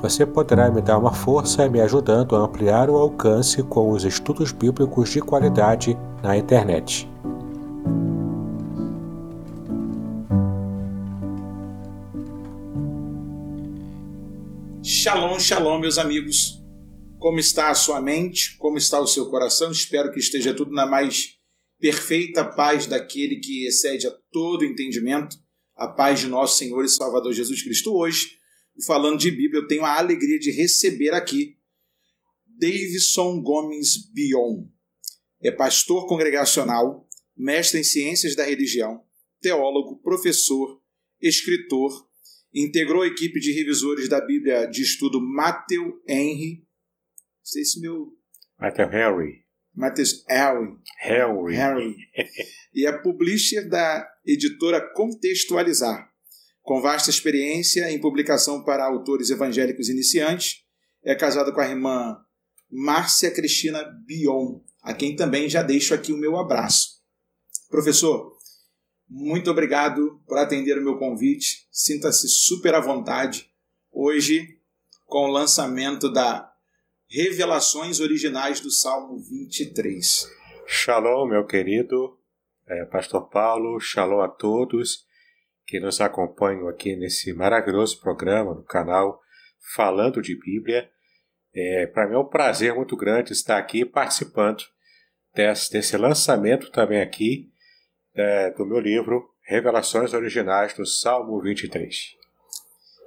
Você poderá me dar uma força me ajudando a ampliar o alcance com os estudos bíblicos de qualidade na internet. Shalom, shalom, meus amigos. Como está a sua mente? Como está o seu coração? Espero que esteja tudo na mais perfeita paz daquele que excede a todo entendimento, a paz de nosso Senhor e Salvador Jesus Cristo. Hoje, falando de Bíblia, eu tenho a alegria de receber aqui Davidson Gomes Bion é pastor congregacional, mestre em ciências da religião, teólogo, professor, escritor, integrou a equipe de revisores da Bíblia de estudo Matthew Henry. Não sei se meu. Matthew Henry. Matthew Henry. Henry. Henry. e é publisher da editora Contextualizar, com vasta experiência em publicação para autores evangélicos iniciantes. É casado com a irmã Márcia Cristina Bion, a quem também já deixo aqui o meu abraço. Professor, muito obrigado por atender o meu convite. Sinta-se super à vontade hoje com o lançamento da Revelações Originais do Salmo 23. Shalom, meu querido é, Pastor Paulo, shalom a todos que nos acompanham aqui nesse maravilhoso programa no canal Falando de Bíblia. É, Para mim é um prazer muito grande estar aqui participando desse, desse lançamento também aqui é, do meu livro Revelações Originais do Salmo 23.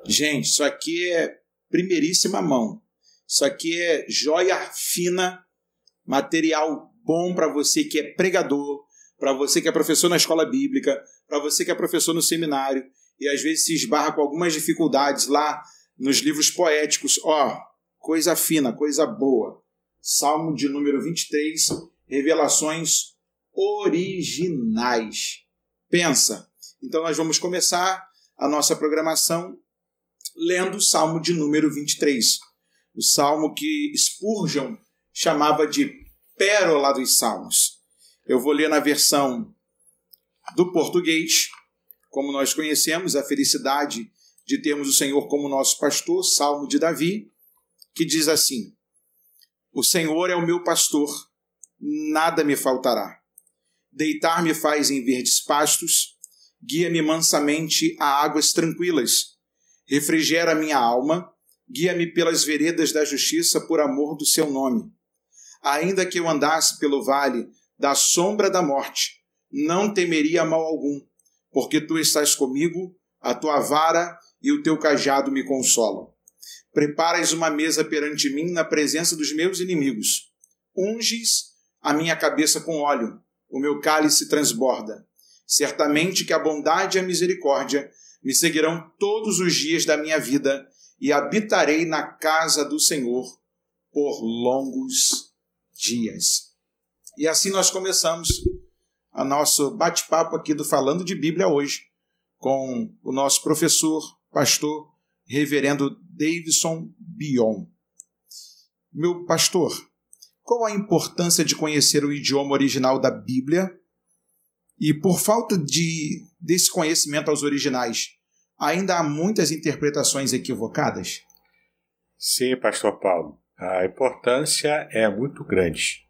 Gente, isso aqui é primeiríssima mão. Isso aqui é joia fina, material bom para você que é pregador, para você que é professor na escola bíblica, para você que é professor no seminário e às vezes se esbarra com algumas dificuldades lá nos livros poéticos. Ó, coisa fina, coisa boa. Salmo de número 23 revelações originais. Pensa. Então nós vamos começar a nossa programação lendo o Salmo de número 23. O salmo que Spurgeon chamava de Pérola dos Salmos. Eu vou ler na versão do português, como nós conhecemos, a felicidade de termos o Senhor como nosso pastor, Salmo de Davi, que diz assim: O Senhor é o meu pastor nada me faltará. Deitar-me faz em verdes pastos, guia-me mansamente a águas tranquilas. Refrigera minha alma, guia-me pelas veredas da justiça por amor do seu nome. Ainda que eu andasse pelo vale da sombra da morte, não temeria mal algum, porque tu estás comigo, a tua vara e o teu cajado me consolam. Preparas uma mesa perante mim na presença dos meus inimigos. Unges a minha cabeça com óleo, o meu cálice transborda. Certamente que a bondade e a misericórdia me seguirão todos os dias da minha vida e habitarei na casa do Senhor por longos dias. E assim nós começamos a nosso bate-papo aqui do Falando de Bíblia hoje com o nosso professor, pastor, reverendo Davidson Bion. Meu pastor, qual a importância de conhecer o idioma original da Bíblia? E por falta de desse conhecimento aos originais, ainda há muitas interpretações equivocadas? Sim, pastor Paulo. A importância é muito grande.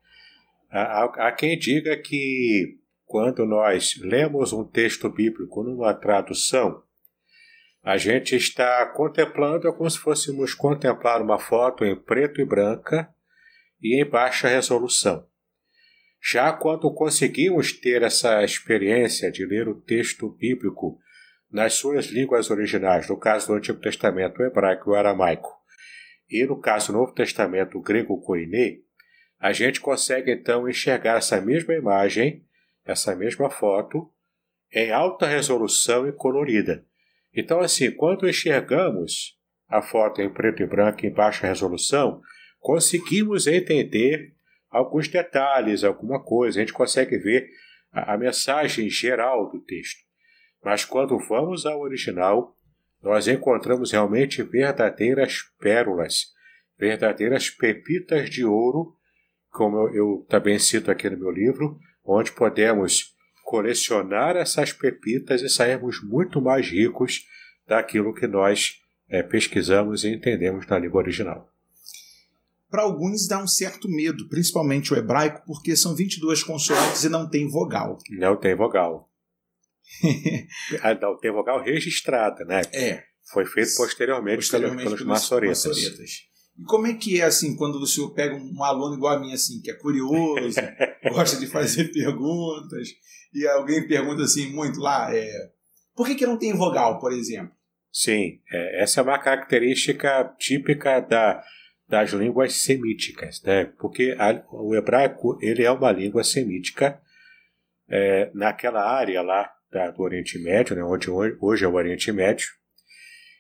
Há, há quem diga que quando nós lemos um texto bíblico numa tradução, a gente está contemplando como se fôssemos contemplar uma foto em preto e branca e em baixa resolução. Já quando conseguimos ter essa experiência de ler o texto bíblico nas suas línguas originais, no caso do Antigo Testamento, o hebraico e o aramaico, e no caso do Novo Testamento, o grego koiné, a gente consegue então enxergar essa mesma imagem, essa mesma foto, em alta resolução e colorida. Então, assim, quando enxergamos a foto em preto e branco em baixa resolução, conseguimos entender alguns detalhes, alguma coisa, a gente consegue ver a, a mensagem geral do texto. Mas quando vamos ao original, nós encontramos realmente verdadeiras pérolas, verdadeiras pepitas de ouro, como eu, eu também cito aqui no meu livro, onde podemos colecionar essas pepitas e sairmos muito mais ricos daquilo que nós é, pesquisamos e entendemos na língua original. Para alguns dá um certo medo, principalmente o hebraico, porque são 22 consoantes e não tem vogal. Não tem vogal. Ah, não tem vogal registrada, né? É. Foi feito posteriormente, posteriormente pelos, pelos maçoretas. maçoretas. E como é que é assim quando o senhor pega um aluno igual a mim, assim, que é curioso, gosta de fazer perguntas, e alguém pergunta assim muito lá, é, por que, que não tem vogal, por exemplo? Sim, é, essa é uma característica típica da, das línguas semíticas, né? porque a, o hebraico ele é uma língua semítica é, naquela área lá da, do Oriente Médio, né? onde hoje é o Oriente Médio,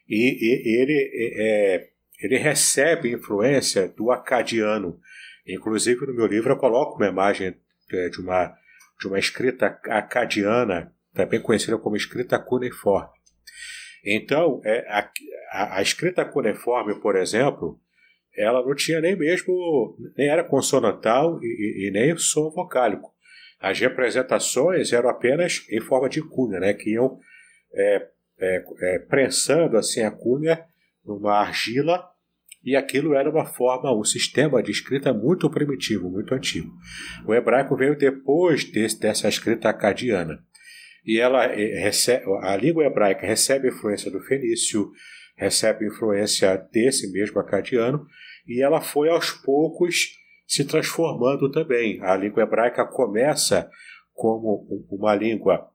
e, e ele, é, ele recebe influência do acadiano. Inclusive no meu livro eu coloco uma imagem é, de uma, de uma escrita acadiana, também conhecida como escrita cuneiforme. Então, é, a, a, a escrita cuneiforme, por exemplo, ela não tinha nem mesmo, nem era consonantal e, e, nem som vocálico. As representações eram apenas em forma de cunha, né, que iam é, é, é, prensando assim a cunha numa argila e aquilo era uma forma, um sistema de escrita muito primitivo, muito antigo. O hebraico veio depois desse, dessa escrita acadiana. E ela é, recebe, a língua hebraica recebe influência do fenício, recebe influência desse mesmo acadiano, e ela foi aos poucos se transformando também. A língua hebraica começa como uma língua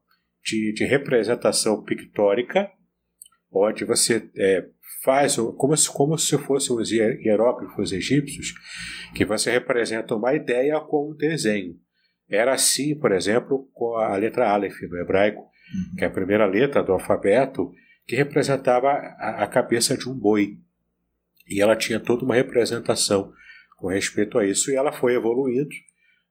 de, de representação pictórica, onde você é, faz como se, como se fossem os hieróglifos egípcios, que você representa uma ideia com um desenho. Era assim, por exemplo, com a letra Aleph no hebraico, uhum. que é a primeira letra do alfabeto, que representava a, a cabeça de um boi. E ela tinha toda uma representação com respeito a isso, e ela foi evoluindo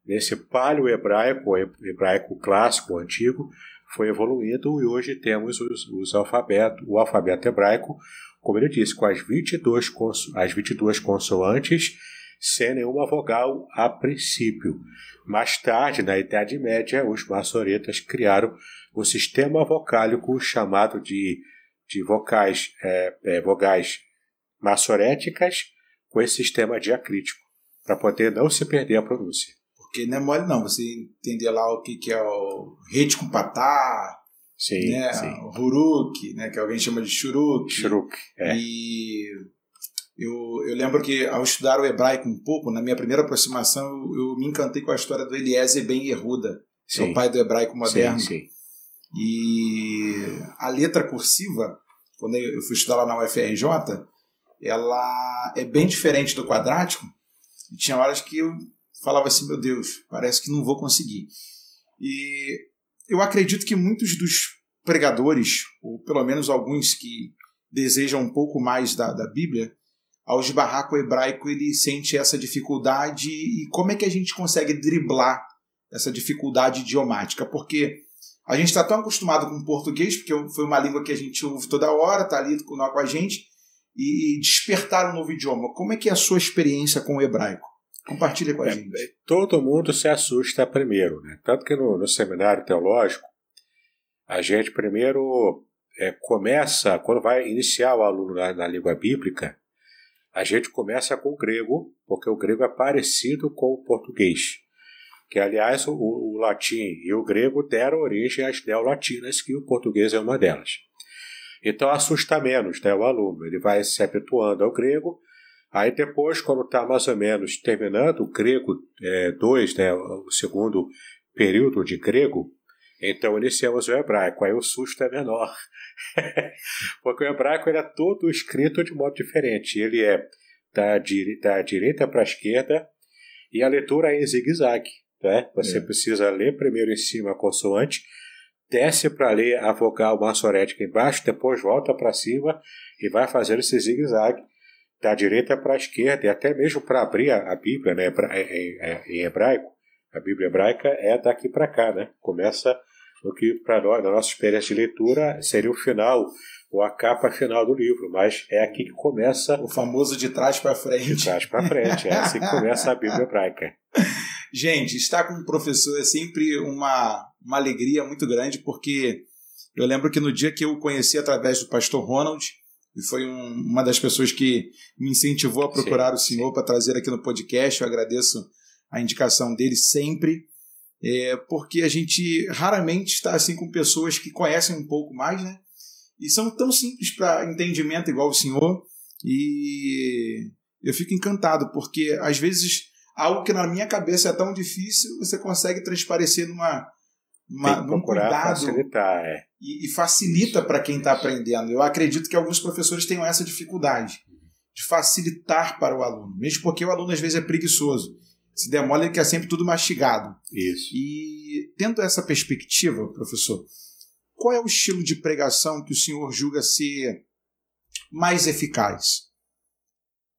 nesse palio hebraico, hebraico clássico, antigo, foi evoluindo e hoje temos os, os alfabeto, o alfabeto hebraico, como ele disse, com as 22, conso, as 22 consoantes sem nenhuma vogal a princípio. Mais tarde, na Idade Média, os maçoretas criaram o sistema vocálico chamado de, de vocais, é, é, vogais maçoréticas com esse sistema diacrítico, para poder não se perder a pronúncia. Porque não é mole não, você entender lá o que, que é o rede com patá, sim, né, sim. o huruk, né, que alguém chama de churuk. Churuk, é. E eu, eu lembro que ao estudar o hebraico um pouco, na minha primeira aproximação, eu, eu me encantei com a história do Eliezer Ben Yehuda, que é o pai do hebraico moderno. Sim, sim. E a letra cursiva, quando eu fui estudar lá na UFRJ, ela é bem diferente do quadrático. E tinha horas que eu falava assim, meu Deus, parece que não vou conseguir. E eu acredito que muitos dos pregadores, ou pelo menos alguns que desejam um pouco mais da, da Bíblia, ao esbarrar com o hebraico, ele sente essa dificuldade. E como é que a gente consegue driblar essa dificuldade idiomática? Porque a gente está tão acostumado com o português, porque foi uma língua que a gente ouve toda hora, está ali com, a gente, e despertar um novo idioma. Como é que é a sua experiência com o hebraico? Compartilha com a é, gente. É, todo mundo se assusta primeiro, né? Tanto que no, no seminário teológico, a gente primeiro é, começa, quando vai iniciar o aluno na, na língua bíblica, a gente começa com o grego, porque o grego é parecido com o português. Que, aliás, o, o latim e o grego deram origem às neolatinas, que o português é uma delas. Então assusta menos né, o aluno. Ele vai se habituando ao grego, Aí depois, quando está mais ou menos terminando o grego 2, é, né, o segundo período de grego, então iniciamos o hebraico. Aí o susto é menor. Porque o hebraico era todo escrito de modo diferente. Ele é da, di da direita para a esquerda e a leitura é em zigue-zague. Né? Você é. precisa ler primeiro em cima a consoante, desce para ler a vogal maçorética embaixo, depois volta para cima e vai fazendo esse zigue-zague da direita para a esquerda e até mesmo para abrir a, a Bíblia né, em, em, hebraico. A Bíblia hebraica é daqui para cá, né? Começa no que para nós, na nossa experiência de leitura, seria o final ou a capa final do livro, mas é aqui que começa o famoso de trás para frente. De trás para frente, é assim que começa a Bíblia hebraica. Gente, estar com um professor é sempre uma, uma alegria muito grande, porque eu lembro que no dia que eu o conheci através do pastor Ronald, e foi um, uma das pessoas que me incentivou a procurar sim, o senhor para trazer aqui no podcast. Eu agradeço a indicação dele sempre, é, porque a gente raramente está assim com pessoas que conhecem um pouco mais, né? E são tão simples para entendimento igual o senhor. E eu fico encantado, porque às vezes algo que na minha cabeça é tão difícil, você consegue transparecer numa, uma, num cuidado facilitar, é. e, e facilita para quem está aprendendo. Eu acredito que alguns professores tenham essa dificuldade de facilitar para o aluno, mesmo porque o aluno às vezes é preguiçoso. Se demora, ele quer sempre tudo mastigado. Isso. E tendo essa perspectiva, professor, qual é o estilo de pregação que o senhor julga ser mais eficaz?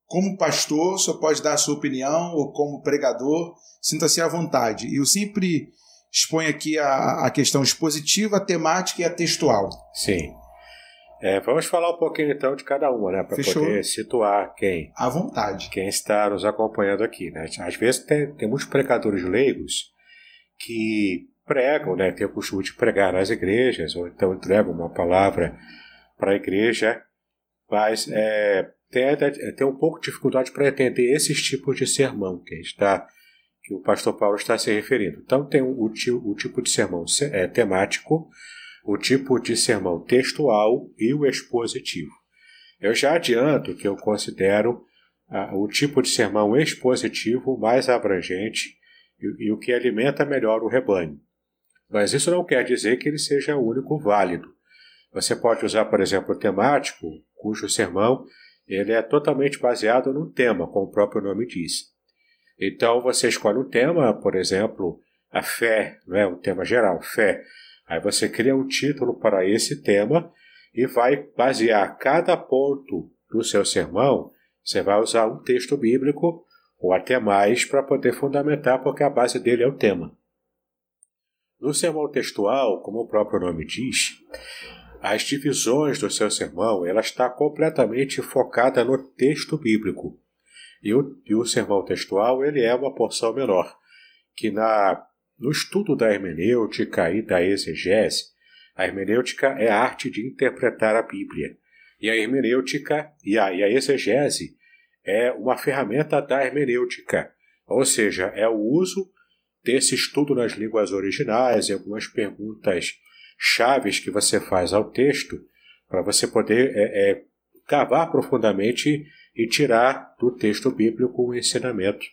Como pastor, senhor pode dar a sua opinião, ou como pregador, sinta-se à vontade. E eu sempre exponho aqui a, a questão expositiva, a temática e a textual. Sim. É, vamos falar um pouquinho então de cada uma, né? Para poder situar quem. À vontade. Quem está nos acompanhando aqui, né? Às vezes tem, tem muitos pregadores leigos que pregam, né? Tem o costume de pregar nas igrejas, ou então entregam uma palavra para a igreja, mas é, tem, tem um pouco de dificuldade para entender esses tipos de sermão que está que o pastor Paulo está se referindo. Então tem o, o, tipo de sermão é, temático, o tipo de sermão textual e o expositivo. Eu já adianto que eu considero ah, o tipo de sermão expositivo mais abrangente e, e o que alimenta melhor o rebanho. Mas isso não quer dizer que ele seja o único válido. Você pode usar, por exemplo, o temático, cujo sermão ele é totalmente baseado no tema, como o próprio nome diz. Então você escolhe um tema, por exemplo, a fé, não é um tema geral, fé. Aí você cria um título para esse tema e vai basear cada ponto do seu sermão. Você vai usar um texto bíblico ou até mais para poder fundamentar, porque a base dele é o tema. No sermão textual, como o próprio nome diz, as divisões do seu sermão ela está completamente focada no texto bíblico. E o, e o sermão textual ele é uma porção menor, que na, no estudo da hermenêutica e da exegese, a hermenêutica é a arte de interpretar a Bíblia. E a hermenêutica e a, e a exegese é uma ferramenta da hermenêutica, ou seja, é o uso desse estudo nas línguas originais e algumas perguntas chaves que você faz ao texto para você poder é, é, cavar profundamente e tirar do texto bíblico o ensinamento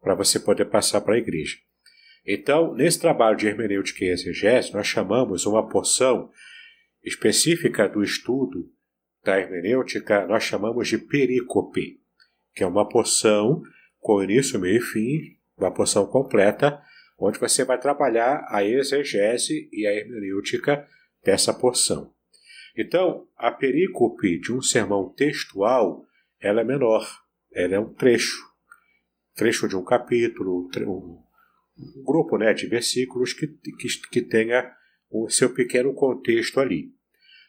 para você poder passar para a igreja. Então, nesse trabalho de hermenêutica e exegese, nós chamamos uma porção específica do estudo da hermenêutica, nós chamamos de perícope, que é uma porção com início, meio e fim, uma porção completa, onde você vai trabalhar a exegese e a hermenêutica dessa porção. Então, a perícope de um sermão textual ela é menor, ela é um trecho, trecho de um capítulo, um, grupo né, de versículos que, que, que tenha o seu pequeno contexto ali.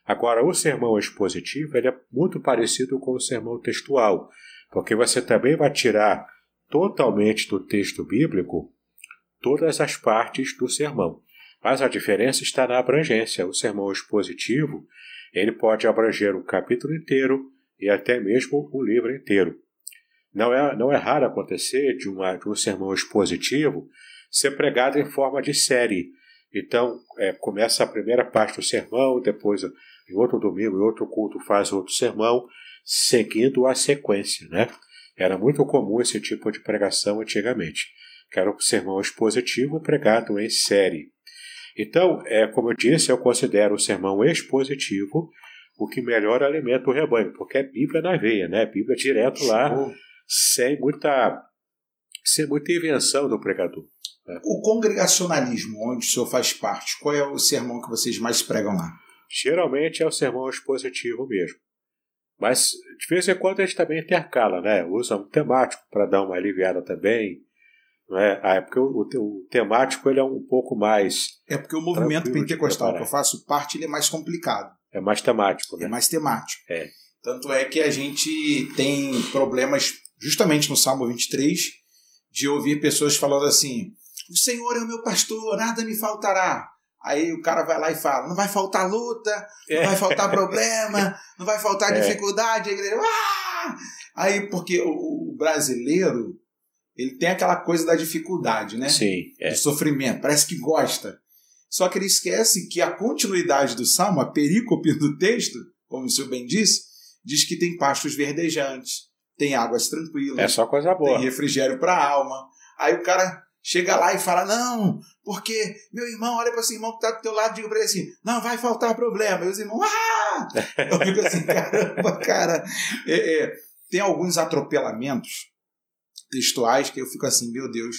Agora, o sermão expositivo ele é muito parecido com o sermão textual, porque você também vai tirar totalmente do texto bíblico todas as partes do sermão. Mas a diferença está na abrangência. O sermão expositivo ele pode abranger um capítulo inteiro, e até mesmo o livro inteiro. Não é, não é raro acontecer de, uma, de um sermão expositivo ser pregado em forma de série. Então, é, começa a primeira parte do sermão, depois, em outro domingo, em outro culto, faz outro sermão, seguindo a sequência. Né? Era muito comum esse tipo de pregação antigamente, que era o sermão expositivo pregado em série. Então, é, como eu disse, eu considero o sermão expositivo o que melhor alimenta o rebanho, porque é Bíblia na veia, né? Bíblia direto lá, sem muita, sem muita invenção do pregador. Né? O congregacionalismo, onde o senhor faz parte, qual é o sermão que vocês mais pregam lá? Geralmente é o sermão expositivo mesmo. Mas de vez em quando a gente também intercala, né? Usa um temático para dar uma aliviada também. Né? Ah, é porque o, o, o, temático ele é um pouco mais. É porque o movimento pentecostal que eu faço parte ele é mais complicado. É mais temático, né? É mais temático. É. Tanto é que a gente tem problemas, justamente no Salmo 23, de ouvir pessoas falando assim: O Senhor é o meu pastor, nada me faltará. Aí o cara vai lá e fala: não vai faltar luta, não é. vai faltar problema, não vai faltar é. dificuldade. A igreja, ah! Aí, porque o, brasileiro, ele tem aquela coisa da dificuldade, né? Sim. É. Do sofrimento, parece que gosta. Só que ele esquece que a continuidade do salmo, a perícope do texto, como o senhor bem disse, diz que tem pastos verdejantes, tem águas tranquilas. É só coisa boa. Tem refrigério para a alma. Aí o cara chega lá e fala: Não, porque meu irmão, olha para esse irmão que está do teu lado, diga para ele assim: Não, vai faltar problema. E os irmãos, ah! Eu fico assim: caramba, cara. É, é, tem alguns atropelamentos textuais que eu fico assim: Meu Deus,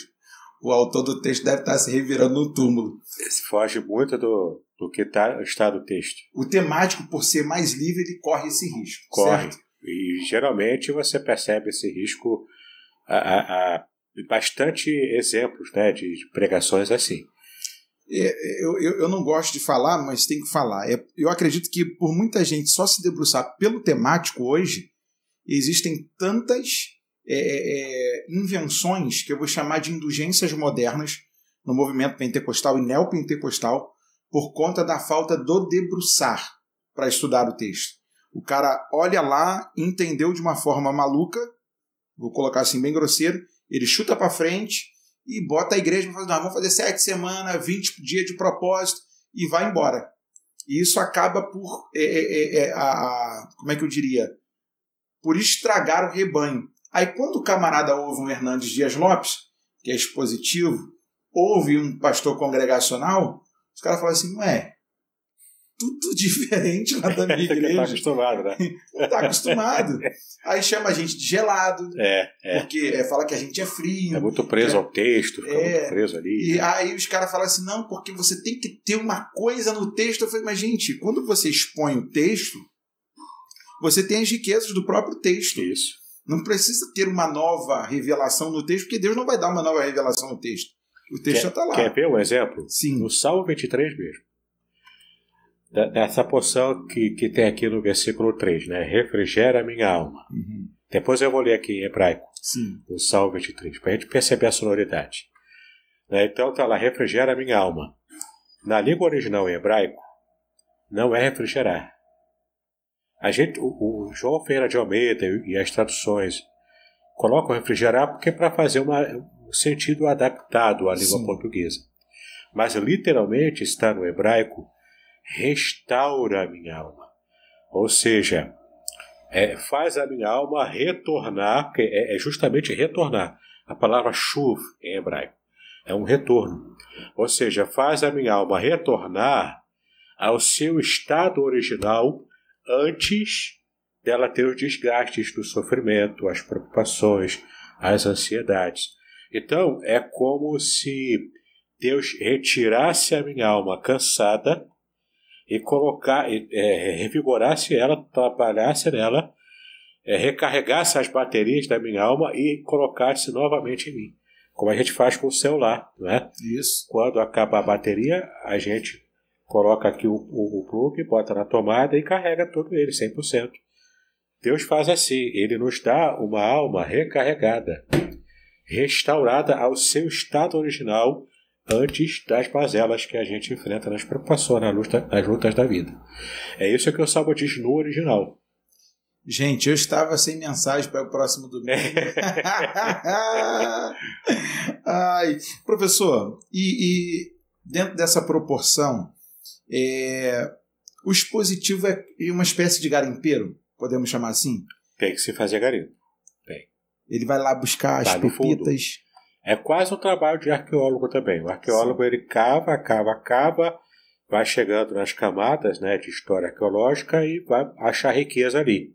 o autor do texto deve estar se revirando no túmulo. Esse foge muito do, do que tá, está no texto. O temático, por ser mais livre, ele corre esse risco. Corre. Certo? E geralmente você percebe esse risco a, a, a bastante exemplos né, de pregações assim. É, eu, eu, eu, não gosto de falar, mas tem que falar. É, eu acredito que por muita gente só se debruçar pelo temático hoje, existem tantas é, é, é, invenções que eu vou chamar de indulgências modernas no movimento pentecostal e neopentecostal por conta da falta do debruçar para estudar o texto. O cara olha lá, entendeu de uma forma maluca, vou colocar assim bem grosseiro, ele chuta para frente e bota a igreja para fazer, vamos fazer sete semanas, 20 dias de propósito e vai embora. E isso acaba por, é, é, é, a, a, como é que eu diria, por estragar o rebanho. Aí quando o camarada ouve um Hernandes Dias Lopes, que é expositivo, ouve um pastor congregacional, os caras falam assim, não é, tudo diferente lá da minha tá igreja. tá acostumado, né? tá acostumado. Aí chama a gente de gelado. É, é. Porque é, fala que a gente é frio. É muito preso é, ao texto, fica é, muito preso ali. E né? aí os caras falam assim, não, porque você tem que ter uma coisa no texto. Eu falei, mas gente, quando você expõe o texto, você tem as riquezas do próprio texto. Isso. Não precisa ter uma nova revelação no texto, porque Deus não vai dar uma nova revelação no texto. O texto quer, já está lá. Quer ver um exemplo? Sim. No Salmo 23 mesmo. Dessa porção que, que tem aqui no versículo 3, né? Refrigera a minha alma. Uhum. Depois eu vou ler aqui em hebraico. Sim. No Salmo 23, para a gente perceber a sonoridade. Né? Então está lá, refrigera a minha alma. Na língua original em hebraico, não é refrigerar. A gente, o, o João Ferreira de Almeida e as traduções colocam refrigerar porque é para fazer uma, um sentido adaptado à língua Sim. portuguesa. Mas literalmente está no hebraico restaura a minha alma. Ou seja, é, faz a minha alma retornar, porque é, é justamente retornar. A palavra chuv em hebraico é um retorno. Ou seja, faz a minha alma retornar ao seu estado original antes dela ter os desgastes do sofrimento, as preocupações, as ansiedades. Então, é como se Deus retirasse a minha alma cansada e colocar, é, revigorasse ela, trabalhasse nela, é, recarregasse as baterias da minha alma e colocasse novamente em mim. Como a gente faz com o celular, né? Isso. Quando acaba a bateria, a gente coloca aqui o, o, o plug, bota na tomada e carrega todo ele, 100%. Deus faz assim, ele nos dá uma alma recarregada, restaurada ao seu estado original antes das mazelas que a gente enfrenta nas preocupações, nas lutas, nas lutas da vida. É isso que o Salmo diz no original. Gente, eu estava sem mensagem para o próximo domingo. Ai, professor, e, e dentro dessa proporção, é, o expositivo é uma espécie de garimpeiro, podemos chamar assim? Tem que se fazer garimpo. Tem. Ele vai lá buscar as Tá fundo. pepitas. É quase um trabalho de arqueólogo também. O arqueólogo ele cava, cava, cava, vai chegando nas camadas né, de história arqueológica e vai achar riqueza ali.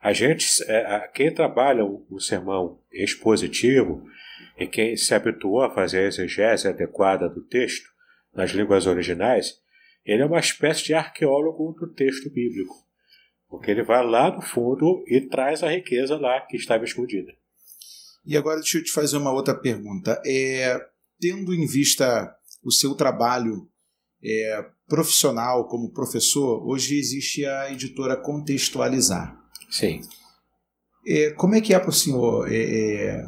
A gente, é, quem trabalha um sermão expositivo e quem se habituou a fazer a exegese adequada do texto nas línguas originais, ele é uma espécie de arqueólogo do texto bíblico, porque ele vai lá no fundo e traz a riqueza lá que estava escondida. E agora deixa eu te fazer uma outra pergunta. É, tendo em vista o seu trabalho é, profissional como professor, hoje existe a editora Contextualizar. Sim. É, como é que é para o senhor é, é,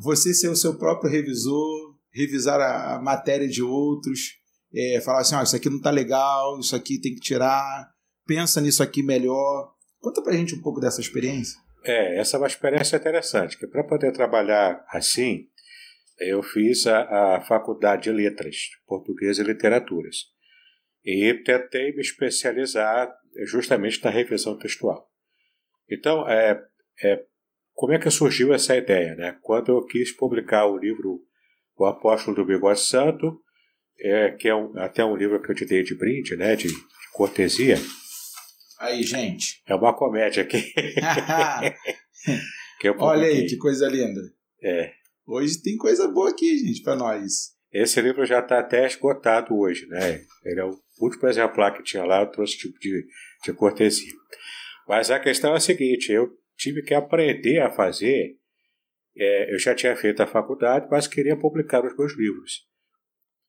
você ser o seu próprio revisor, revisar a, a matéria de outros, é, falar assim, ah, isso aqui não está legal, isso aqui tem que tirar, pensa nisso aqui melhor. Conta pra gente um pouco dessa experiência. É, essa é uma experiência interessante, que para poder trabalhar assim, eu fiz a, a faculdade de letras, português e literaturas, e tentei me especializar justamente na revisão textual. Então, é, é, como é que surgiu essa ideia? Né? Quando eu quis publicar o livro O Apóstolo do Bigode Santo, é, que é um, até um livro que eu te dei de brinde, né, de, de cortesia, Aí, gente. é uma comédia aqui. Olha aí, que coisa linda. É. Hoje tem coisa boa aqui, gente, pra nós. Esse livro já está até esgotado hoje, né? Ele é o último exemplar que tinha lá, eu trouxe tipo de, de cortesia. Mas a questão é a seguinte: eu tive que aprender a fazer. É, eu já tinha feito a faculdade, mas queria publicar os meus livros.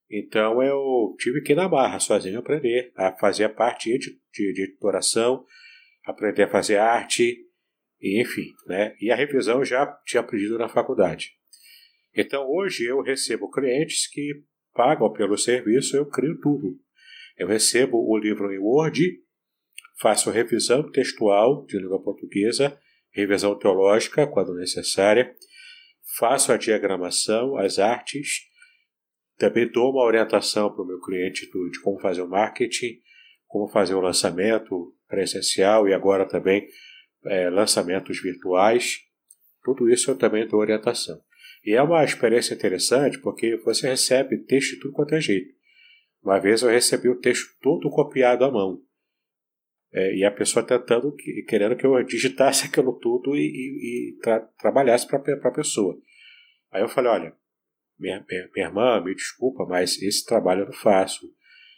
Então eu tive que ir na barra, sozinho, aprender a fazer a parte de, de, de editoração, aprender a fazer arte, e, enfim, né? E a revisão eu já tinha aprendido na faculdade. Então hoje eu recebo clientes que pagam pelo serviço, eu crio tudo. Eu recebo o livro em Word, faço revisão textual de língua portuguesa, revisão teológica quando necessária, faço a diagramação, as artes, também dou uma orientação para o meu cliente do- de como fazer o marketing, como fazer o lançamento presencial e agora também eh, lançamentos virtuais. Tudo isso eu também dou orientação. E é uma experiência interessante porque você recebe texto de tudo quanto é jeito. Uma vez eu recebi o texto todo copiado à mão. É, e a pessoa tentando, que- querendo que eu digitasse aquilo tudo e, e- e tra- trabalhasse para a pessoa. Aí eu falei: olha, minha, minha, minha irmã, me desculpa, mas esse trabalho eu não faço.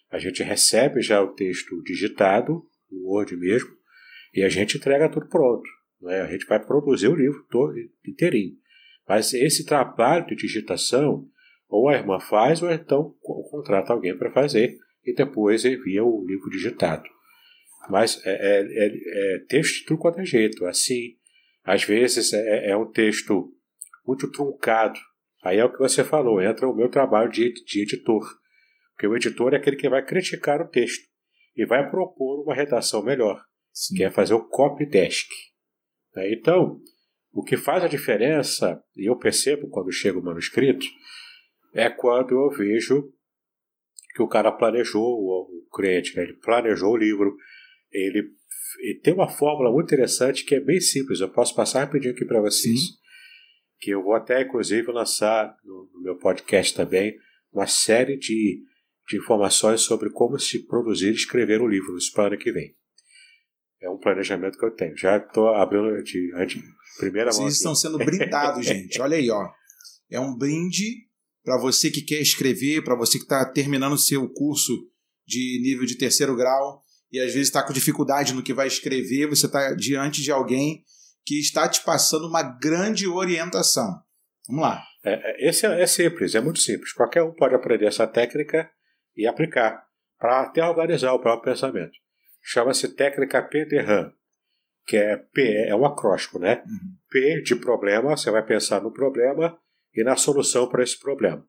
A gente recebe já o texto digitado, no Word mesmo, e a gente entrega tudo pronto. Né? A gente vai produzir o livro todo inteirinho. Mas esse trabalho de digitação, ou a irmã faz, ou então co- contrata alguém para fazer e depois envia o livro digitado. Mas é, é- é- é texto de tudo quanto é jeito. Assim, às vezes é, é um texto muito truncado. Aí é o que você falou, entra o meu trabalho de, de editor. Porque o editor é aquele que vai criticar o texto e vai propor uma redação melhor Sim. que é fazer o copy desk. né? Então, o que faz a diferença, e eu percebo quando chega o manuscrito, é quando eu vejo que o cara planejou, o, o cliente, né? ele planejou o livro, ele, ele tem uma fórmula muito interessante que é bem simples, eu posso passar rapidinho aqui para vocês. Sim. Que eu vou até, inclusive, lançar no, no meu podcast também uma série de, de informações sobre como se produzir e escrever um livro, isso para ano que vem. É um planejamento que eu tenho. Já estou abrindo de, de primeira mão. Vocês aqui. estão sendo brindados, gente. Olha aí, ó. É um brinde para você que quer escrever, para você que está terminando o seu curso de nível de terceiro grau e às vezes está com dificuldade no que vai escrever, você está diante de alguém que está te passando uma grande orientação. Vamos lá. É, é, esse é, é simples, é muito simples. Qualquer um pode aprender essa técnica e aplicar para até organizar o próprio pensamento. Chama-se técnica PDRAM, que é P, é um acróstico, né? Uhum. P de problema, você vai pensar no problema e na solução para esse problema.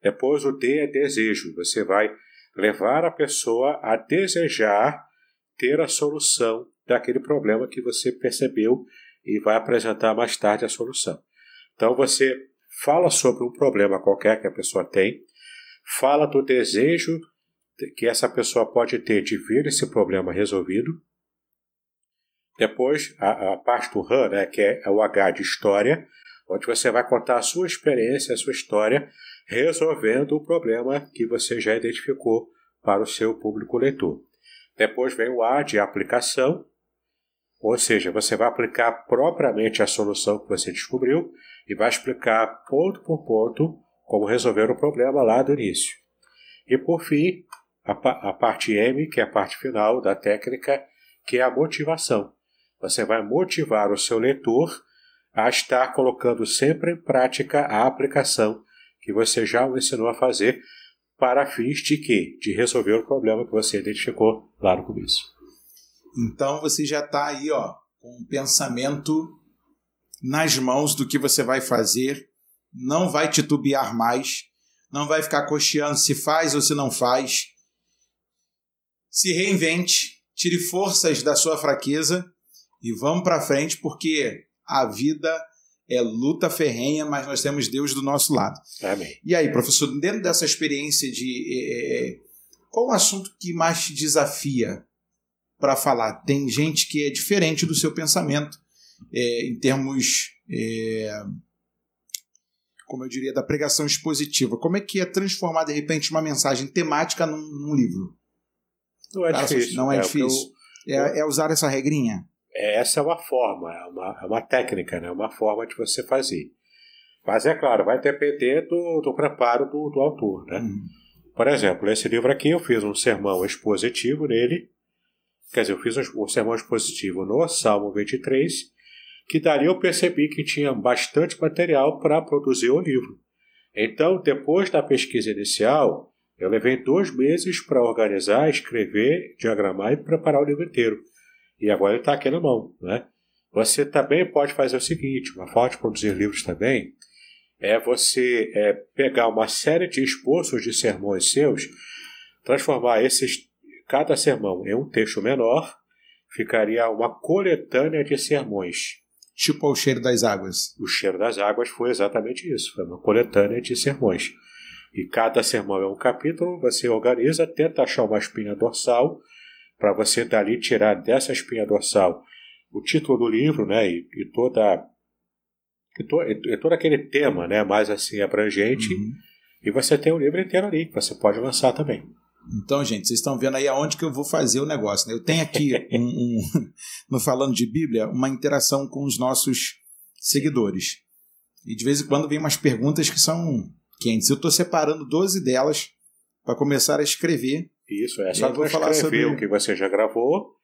Depois o D é desejo, você vai levar a pessoa a desejar ter a solução daquele problema que você percebeu e vai apresentar mais tarde a solução. Então você fala sobre um problema qualquer que a pessoa tem, fala do desejo que essa pessoa pode ter de ver esse problema resolvido. Depois, a, a parte do Han, né, que é o H de história, onde você vai contar a sua experiência, a sua história, resolvendo o problema que você já identificou para o seu público leitor. Depois vem o A de aplicação, ou seja, você vai aplicar propriamente a solução que você descobriu e vai explicar ponto por ponto como resolver o problema lá do início. E por fim, a, a parte M, que é a parte final da técnica, que é a motivação. Você vai motivar o seu leitor a estar colocando sempre em prática a aplicação que você já o ensinou a fazer para fins de quê? De resolver o problema que você identificou lá no começo. Então você já está aí, ó, com um pensamento nas mãos do que você vai fazer, não vai titubear mais, não vai ficar cocheando se faz ou se não faz. Se reinvente, tire forças da sua fraqueza e vamos para frente, porque a vida é luta ferrenha, mas nós temos Deus do nosso lado. Amém. E aí, professor, dentro dessa experiência de. É, qual o assunto que mais te desafia para falar? Tem gente que é diferente do seu pensamento, é, em termos. É, como eu diria, da pregação expositiva. Como é que é transformar, de repente, uma mensagem temática num, num livro? Não é difícil. Não é, é difícil. Eu, é, é usar essa regrinha? Essa é uma forma, é uma, é uma técnica, né? uma forma de você fazer. Mas é claro, vai depender do, do preparo do, do autor. Né? Uhum. Por exemplo, esse livro aqui eu fiz um sermão expositivo nele. Quer dizer, eu fiz um, um sermão expositivo no Salmo 23, que dali eu percebi que tinha bastante material para produzir o livro. Então, depois da pesquisa inicial, eu levei dois meses para organizar, escrever, diagramar e preparar o livro inteiro. E agora ele está aqui na mão. Né? Você também pode fazer o seguinte: uma forma de produzir livros também é você é, pegar uma série de esboços de sermões seus, transformar esses cada sermão em um texto menor, ficaria uma coletânea de sermões. Tipo o cheiro das águas. O cheiro das águas foi exatamente isso, foi uma coletânea de sermões. E cada sermão é um capítulo, você organiza, tenta achar uma espinha dorsal para você dali tirar dessa espinha dorsal o título do livro, né, e, e toda e, to, e, todo aquele tema, né, mais assim abrangente, uhum. e você tem o livro inteiro ali que você pode lançar também. Então, gente, vocês estão vendo aí aonde que eu vou fazer o negócio. Né? Eu tenho aqui, um, um, no Falando de Bíblia, uma interação com os nossos seguidores. E de vez em quando vem umas perguntas que são quentes. Eu estou separando 12 delas para começar a escrever isso, é só tu escrever sobre... o que você já gravou,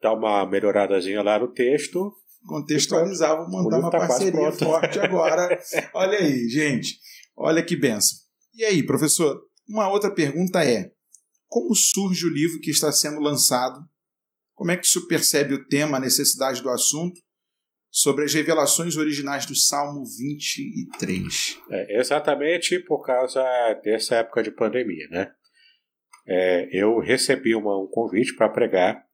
dar uma melhoradazinha lá no texto. Contextualizar, vou montar uma tá parceria forte agora. Olha aí, gente. Olha que benção. E aí, professor, uma outra pergunta é: como surge o livro que está sendo lançado? Como é que isso percebe o tema, a necessidade do assunto? Sobre as revelações originais do Salmo 23. É, exatamente por causa dessa época de pandemia, né? É, eu recebi uma, um convite para pregar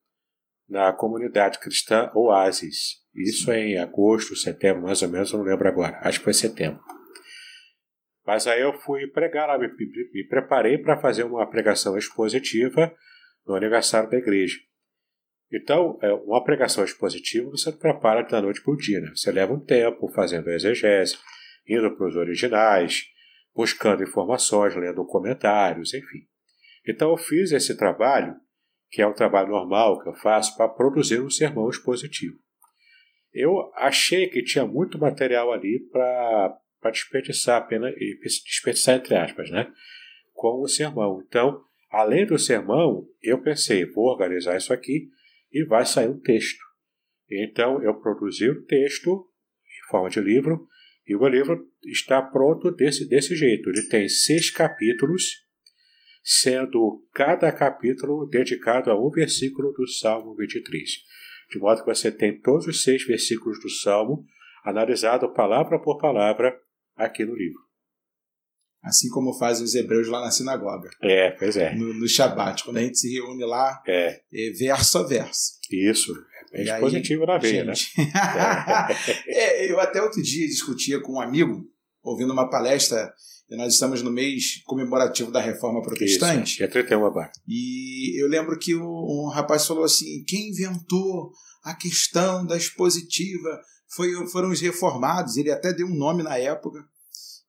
na comunidade cristã Oasis. Isso em agosto, setembro, mais ou menos, eu não lembro agora. Acho que foi setembro. Mas aí eu fui pregar lá, me, me, preparei para fazer uma pregação expositiva no aniversário da igreja. Então, é, uma pregação expositiva você prepara da noite para o dia. Né? Você leva um tempo fazendo exegese, indo para os originais, buscando informações, lendo comentários, enfim. Então eu fiz esse trabalho, que é o trabalho normal que eu faço, para produzir um sermão expositivo. Eu achei que tinha muito material ali para desperdiçar apenas, desperdiçar entre aspas, né? Com o sermão. Então, além do sermão, eu pensei, vou organizar isso aqui e vai sair um texto. Então, eu produzi o texto em forma de livro, e o livro está pronto desse, desse jeito. Ele tem seis capítulos sendo cada capítulo dedicado a um versículo do Salmo 23. De modo que você tem todos os seis versículos do Salmo analisado palavra por palavra aqui no livro. Assim como fazem os hebreus lá na sinagoga. É, pois é. No, no Shabat, quando a gente se reúne lá, é. é verso a verso. Isso. É positivo na veia, né? é, eu até outro dia discutia com um amigo, ouvindo uma palestra e nós estamos no mês comemorativo da Reforma Protestante. Isso, é 31 agora. E eu lembro que um rapaz falou assim: quem inventou a questão da expositiva foi, foram os reformados, ele até deu um nome na época.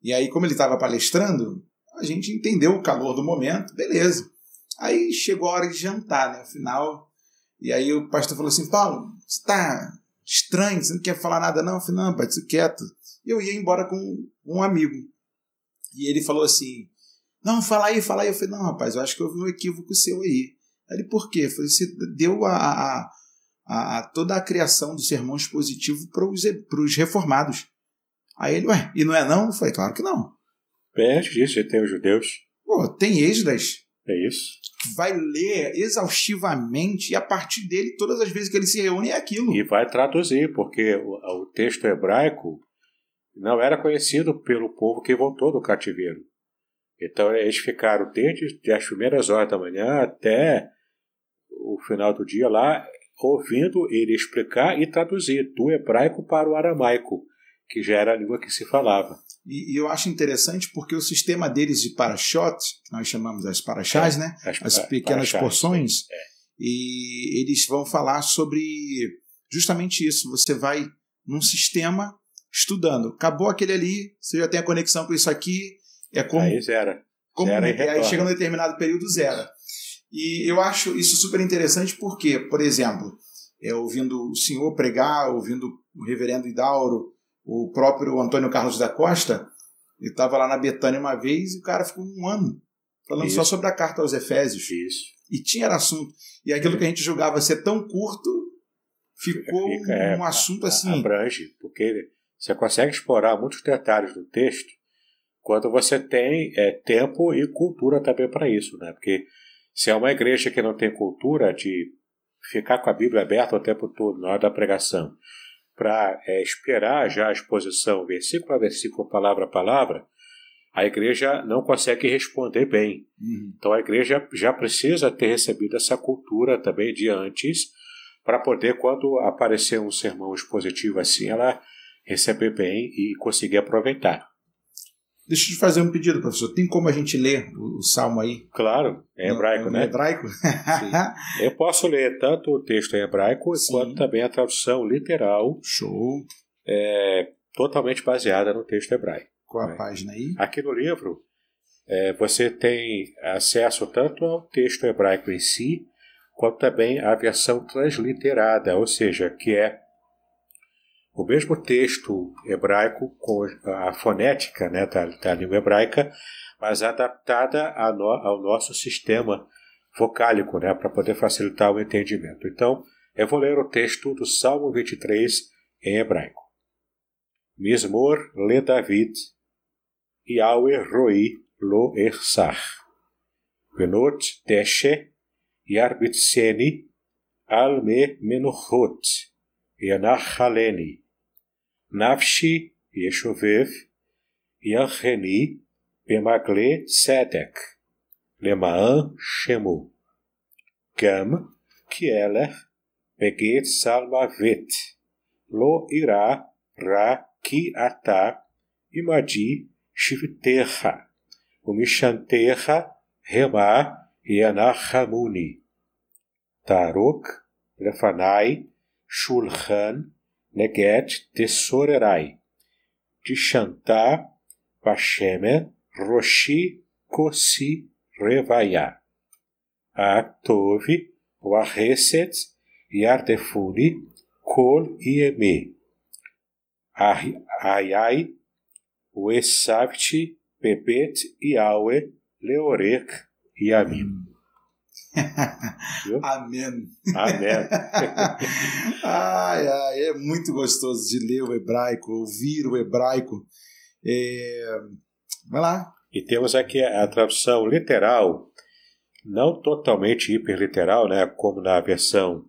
E aí, como ele estava palestrando, a gente entendeu o calor do momento, beleza. Aí chegou a hora de jantar, né? Afinal, e aí o pastor falou assim: Paulo, você está estranho, você não quer falar nada, não? Eu falei: não, pai, isso quieto. E eu ia embora com um amigo. E ele falou assim: não, fala aí, fala aí. Eu falei: não, rapaz, eu acho que houve um equívoco seu aí. Aí ele: por quê? Eu falei: você deu a, a, a, a toda a criação do sermão expositivo para os reformados. Aí ele: ué, e não é não? Eu falei: claro que não. Perto disso, já tem os judeus. Pô, tem Êxodas. É isso vai ler exaustivamente e a partir dele, todas as vezes que ele se reúne, é aquilo. E vai traduzir, porque o, o texto hebraico não era conhecido pelo povo que voltou do cativeiro. Então eles ficaram desde as primeiras horas da manhã até o final do dia lá, ouvindo ele explicar e traduzir do hebraico para o aramaico, que já era a língua que se falava. E, e, eu acho interessante porque o sistema deles de parashot, que nós chamamos as parachás, é, né? As, as pequenas parachás, porções, é. e eles vão falar sobre justamente isso. Você vai num sistema estudando. Acabou aquele ali, você já tem a conexão com isso aqui. É como. Aí zera. Como, zera e aí chega num determinado período, zera. E eu acho isso super interessante porque, por exemplo, é, ouvindo o senhor pregar, ouvindo o reverendo Idauro o próprio Antônio Carlos da Costa, ele estava lá na Betânia uma vez e o cara ficou um ano falando Isso. só sobre a carta aos Efésios. Isso. E tinha assunto. E aquilo é. que a gente julgava ser tão curto ficou Fica, é, um assunto assim. Abrange, porque você consegue explorar muitos detalhes do texto quando você tem é, tempo e cultura também para isso, né? Porque se é uma igreja que não tem cultura de ficar com a Bíblia aberta o tempo todo na hora da pregação, para é, esperar já a exposição, versículo a versículo, palavra a palavra, a igreja não consegue responder bem. Uhum. Então a igreja já precisa ter recebido essa cultura também de antes, para poder, quando aparecer um sermão expositivo assim, ela receber bem e conseguir aproveitar. Deixa eu te fazer um pedido, professor. Tem como a gente ler o, o salmo aí? Claro, é hebraico, no, no né? hebraico? Eu posso ler tanto o texto em hebraico Sim. quanto também a tradução literal. Show. É, totalmente baseada no texto hebraico. Qual a né? página aí? Aqui no livro, é, você tem acesso tanto ao texto hebraico em si, quanto também à versão transliterada, ou seja, que é o mesmo texto hebraico com a fonética né, da, da língua hebraica, mas adaptada no, ao nosso sistema vocálico, né, para poder facilitar o entendimento. Então, eu vou ler o texto do Salmo 23 em hebraico. Mismor le David, Yahweh roi lo ersar. Venot teshe, yarbitseni, al me menuchot, yanachaleni. נפשי ישובב, ירחני במעגלי צדק, למען שמו. גם כי אלך בגט מוות לא אירא רע כי אתה עמדי שבטיך, ומשנתיך המה ינחמוני. תערוק לפני שולחן Neget Tesorerai, Tishantar, Vashemer, Roshi, Kosi, Revaya, Aktove, Wareset, Yardefuni, Kol Ieme, Ayai, Uesavti, Bebet, Iaue, Leorek, Yamim. Amém. Amém. ai, ai, é muito gostoso de ler o hebraico, ouvir o hebraico. É... Vai lá. E temos aqui a tradução literal, não totalmente hiperliteral, né, como na versão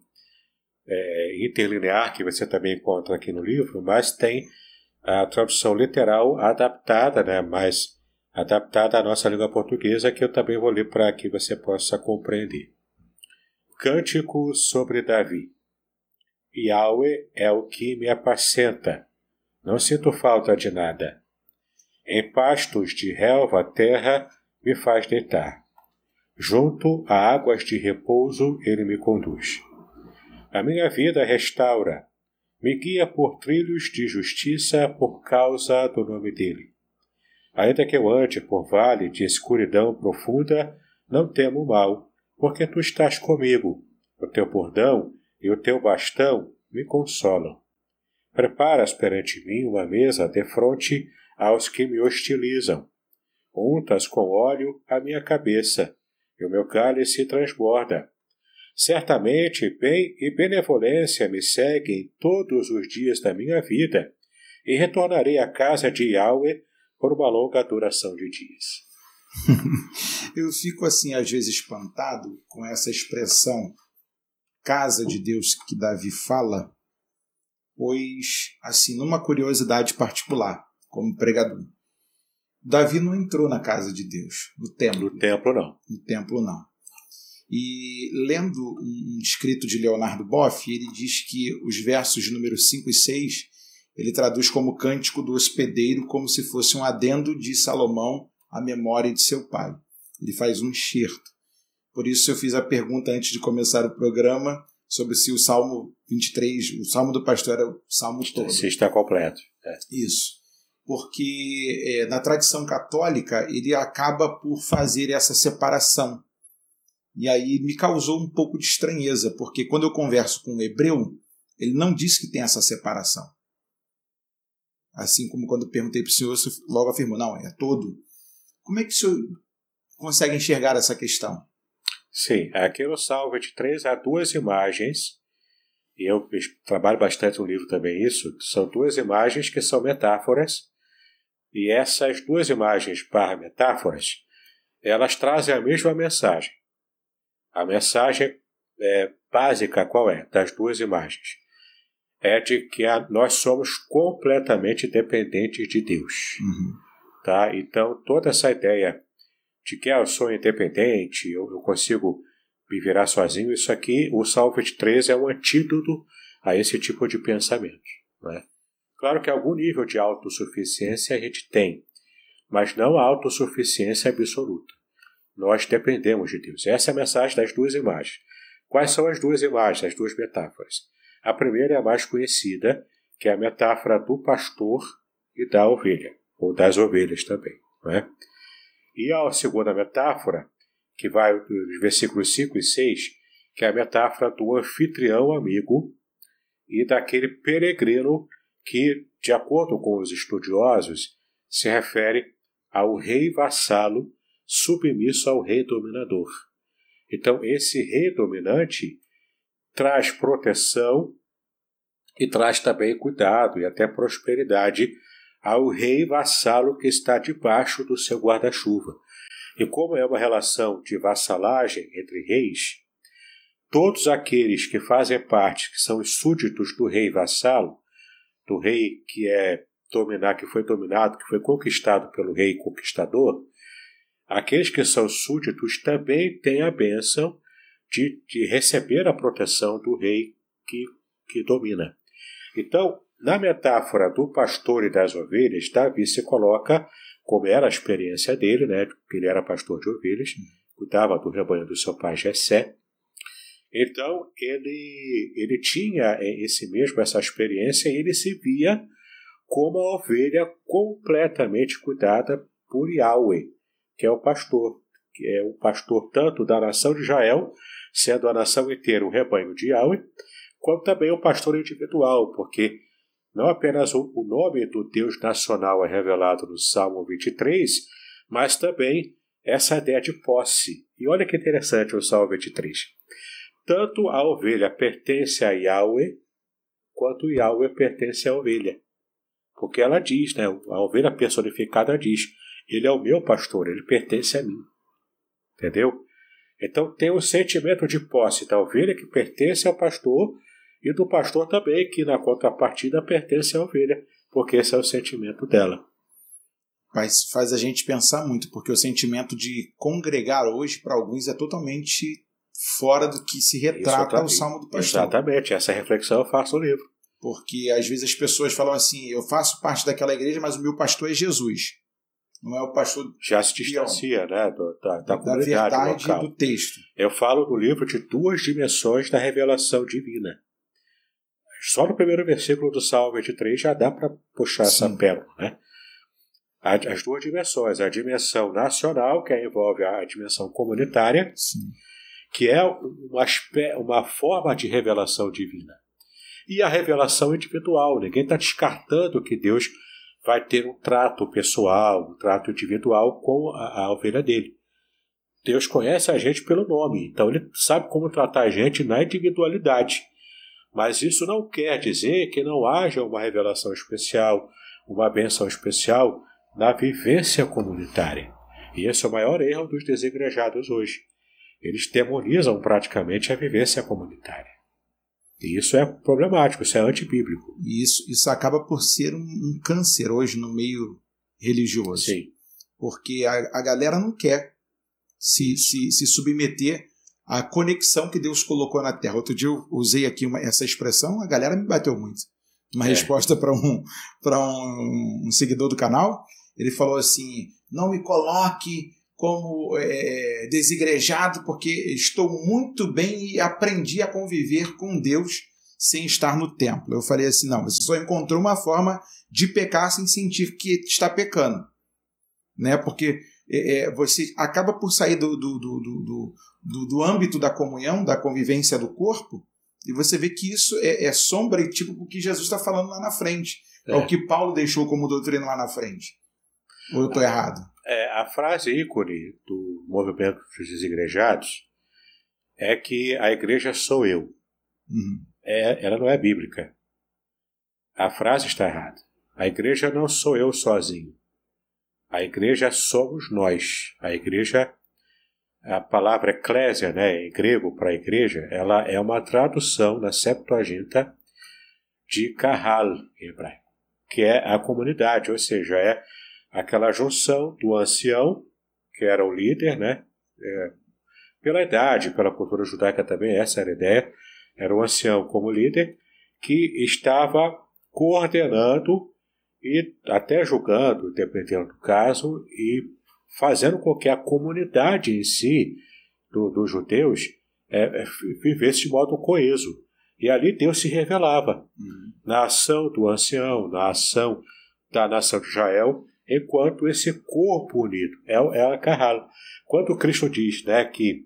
é, interlinear que você também encontra aqui no livro, mas tem a tradução literal adaptada, né, mais adaptada à nossa língua portuguesa, que eu também vou ler para que você possa compreender. Cântico sobre Davi. Yahweh é o que me apacenta. Não sinto falta de nada. Em pastos de relva a terra me faz deitar. Junto a águas de repouso ele me conduz. A minha vida restaura, me guia por trilhos de justiça por causa do nome dele. Ainda que eu ande por vale de escuridão profunda, não temo mal, porque tu estás comigo. O teu bordão e o teu bastão me consolam. Preparas perante mim uma mesa de fronte aos que me hostilizam. Untas com óleo a minha cabeça, e o meu cálice transborda. Certamente bem e benevolência me seguem todos os dias da minha vida, e retornarei à casa de Yahweh por uma longa duração de dias. Eu fico assim, às vezes, espantado com essa expressão casa de Deus que Davi fala, pois, assim, numa curiosidade particular, como pregador, Davi não entrou na casa de Deus, no templo. No templo, não. No templo, não. E lendo um escrito de Leonardo Boff, ele diz que os versos números 5 e 6 ele traduz como cântico do hospedeiro, como se fosse um adendo de Salomão à memória de seu pai. Ele faz um enxerto. Por isso eu fiz a pergunta antes de começar o programa sobre se o Salmo 23, o Salmo do Pastor era o Salmo todo. Se está completo. É. Isso. Porque é, na tradição católica ele acaba por fazer essa separação e aí me causou um pouco de estranheza, porque quando eu converso com um hebreu, ele não diz que tem essa separação. Assim como quando eu perguntei para o senhor, você logo afirmou, não, é todo. Como é que o senhor consegue enxergar essa questão? Sim, aqui no Salmo 23 há duas imagens, e eu trabalho bastante no livro também isso, são duas imagens que são metáforas, e essas duas imagens para metáforas, elas trazem a mesma mensagem. A mensagem é, básica qual é? Das duas imagens. É de que a, nós somos completamente dependentes de Deus. Uhum. Tá? Então, toda essa ideia de que ah, eu sou independente, eu, eu consigo me virar sozinho, isso aqui, o Salmo 23 é um antídoto a esse tipo de pensamento. Né? Claro que algum nível de autossuficiência a gente tem, mas não a autossuficiência absoluta. Nós dependemos de Deus. Essa é a mensagem das duas imagens. Quais são as duas imagens, as duas metáforas? A primeira é a mais conhecida, que é a metáfora do pastor e da ovelha, ou das ovelhas também. Não é? E a segunda metáfora, que vai dos versículos 5 e 6, que é a metáfora do anfitrião amigo e daquele peregrino que, de acordo com os estudiosos, se refere ao rei vassalo submisso ao rei dominador. Então, esse rei dominante traz proteção e traz também cuidado e até prosperidade ao rei vassalo que está debaixo do seu guarda-chuva. E como é uma relação de vassalagem entre reis, todos aqueles que fazem parte, que são os súditos do rei vassalo, do rei que é dominar, que foi dominado, que foi conquistado pelo rei conquistador, Aqueles que são súditos também têm a bênção de, de receber a proteção do rei que, que domina. Então, na metáfora do pastor e das ovelhas, Davi se coloca, como era a experiência dele, né, que ele era pastor de ovelhas, cuidava do rebanho do seu pai Jessé. Então, ele, ele tinha esse mesmo, essa experiência, e ele se via como a ovelha completamente cuidada por Yahweh que é o pastor, que é o pastor tanto da nação de Israel, sendo a nação inteira o rebanho de Yahweh, quanto também o pastor individual, porque não apenas o nome do Deus nacional é revelado no Salmo 23, mas também essa ideia de posse. E olha que interessante o Salmo 23. Tanto a ovelha pertence a Yahweh, quanto Yahweh pertence à ovelha. Porque ela diz, né, a ovelha personificada diz: ele é o meu pastor, ele pertence a mim. Entendeu? Então tem o sentimento de posse da ovelha que pertence ao pastor e do pastor também, que na contrapartida pertence à ovelha, porque esse é o sentimento dela. Mas faz a gente pensar muito, porque o sentimento de congregar hoje, para alguns, é totalmente fora do que se retrata o Salmo do Pastor. Exatamente, essa reflexão eu faço no livro. Porque às vezes as pessoas falam assim: eu faço parte daquela igreja, mas o meu pastor é Jesus não é o pastor. Já se distancia né, da, da, da verdade local. do texto. Eu falo no livro de duas dimensões da revelação divina. Só no primeiro versículo do Salmo 23 já dá para puxar Sim. essa pérola, né? As duas dimensões, a dimensão nacional, que envolve a dimensão comunitária, Sim. que é uma, uma forma de revelação divina, e a revelação individual. Ninguém está descartando que Deus vai ter um trato pessoal, um trato individual com a, a ovelha dele. Deus conhece a gente pelo nome, então ele sabe como tratar a gente na individualidade. Mas isso não quer dizer que não haja uma revelação especial, uma benção especial na vivência comunitária. E esse é o maior erro dos desigrejados hoje. Eles demonizam praticamente a vivência comunitária. E isso é problemático, isso é antibíblico. E isso, isso acaba por ser um, um câncer hoje no meio religioso. Sim. Porque a, a galera não quer se, se, se submeter à conexão que Deus colocou na Terra. Outro dia eu usei aqui uma, essa expressão, a galera me bateu muito. Uma é. resposta para um, um, um seguidor do canal. Ele falou assim: não me coloque como é, desigrejado, porque estou muito bem e aprendi a conviver com Deus sem estar no templo. Eu falei assim: não, você só encontrou uma forma de pecar sem sentir que está pecando. Né? Porque é, você acaba por sair do, do, do, do, do, do âmbito da comunhão, da convivência do corpo, e você vê que isso é, é sombra e tipo o que Jesus está falando lá na frente. É. é o que Paulo deixou como doutrina lá na frente. Ou eu estou errado? É, a frase ícone do movimento dos desigrejados é que a igreja sou eu. Uhum. É, ela não é bíblica. A frase está errada. A igreja não sou eu sozinho. A igreja somos nós. A igreja, a palavra eclésia, né, em grego para igreja, ela é uma tradução na Septuaginta de kahal em hebraico, que é a comunidade, ou seja, é aquela junção do ancião, que era o líder, né? É, pela idade, pela cultura judaica também, essa era a ideia, era o ancião como líder, que estava coordenando e até julgando, dependendo do caso, e fazendo com que a comunidade em si, do, dos judeus, é, é, vivesse de modo coeso. E ali Deus se revelava uhum. na ação do ancião, na ação da nação de Israel, enquanto esse corpo unido é, é a. Quando Cristo diz né, que,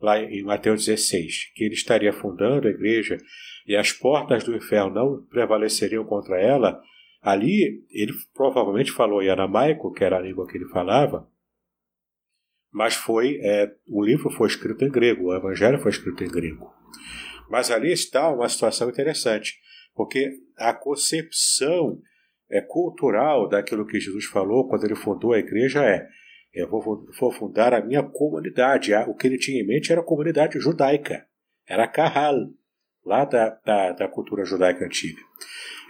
lá em Mateus 16, que ele estaria fundando a igreja e as portas do inferno não prevaleceriam contra ela, ali ele provavelmente falou em aramaico, que era a língua que ele falava, mas foi é, o livro foi escrito em grego, o evangelho foi escrito em grego. Mas ali está uma situação interessante, porque a concepção é, cultural daquilo que Jesus falou quando ele fundou a igreja é: eu vou, vou fundar a minha comunidade. O que ele tinha em mente era a comunidade judaica, era Kahal, lá da, da, da cultura judaica antiga.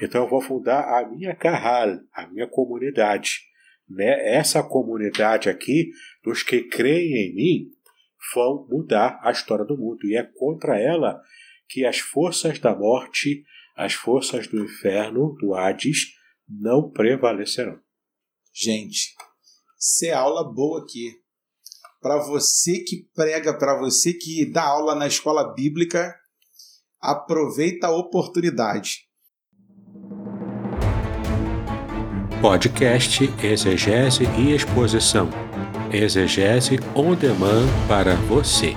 Então eu vou fundar a minha Kahal, a minha comunidade. Né? Essa comunidade aqui, dos que creem em mim, vão mudar a história do mundo. E é contra ela que as forças da morte, as forças do inferno, do Hades, não prevalecerão. Gente, isso é aula boa aqui. Para você que prega, para você que dá aula na escola bíblica, aproveita a oportunidade. Podcast Exegese e Exposição. Exegese on demand para você.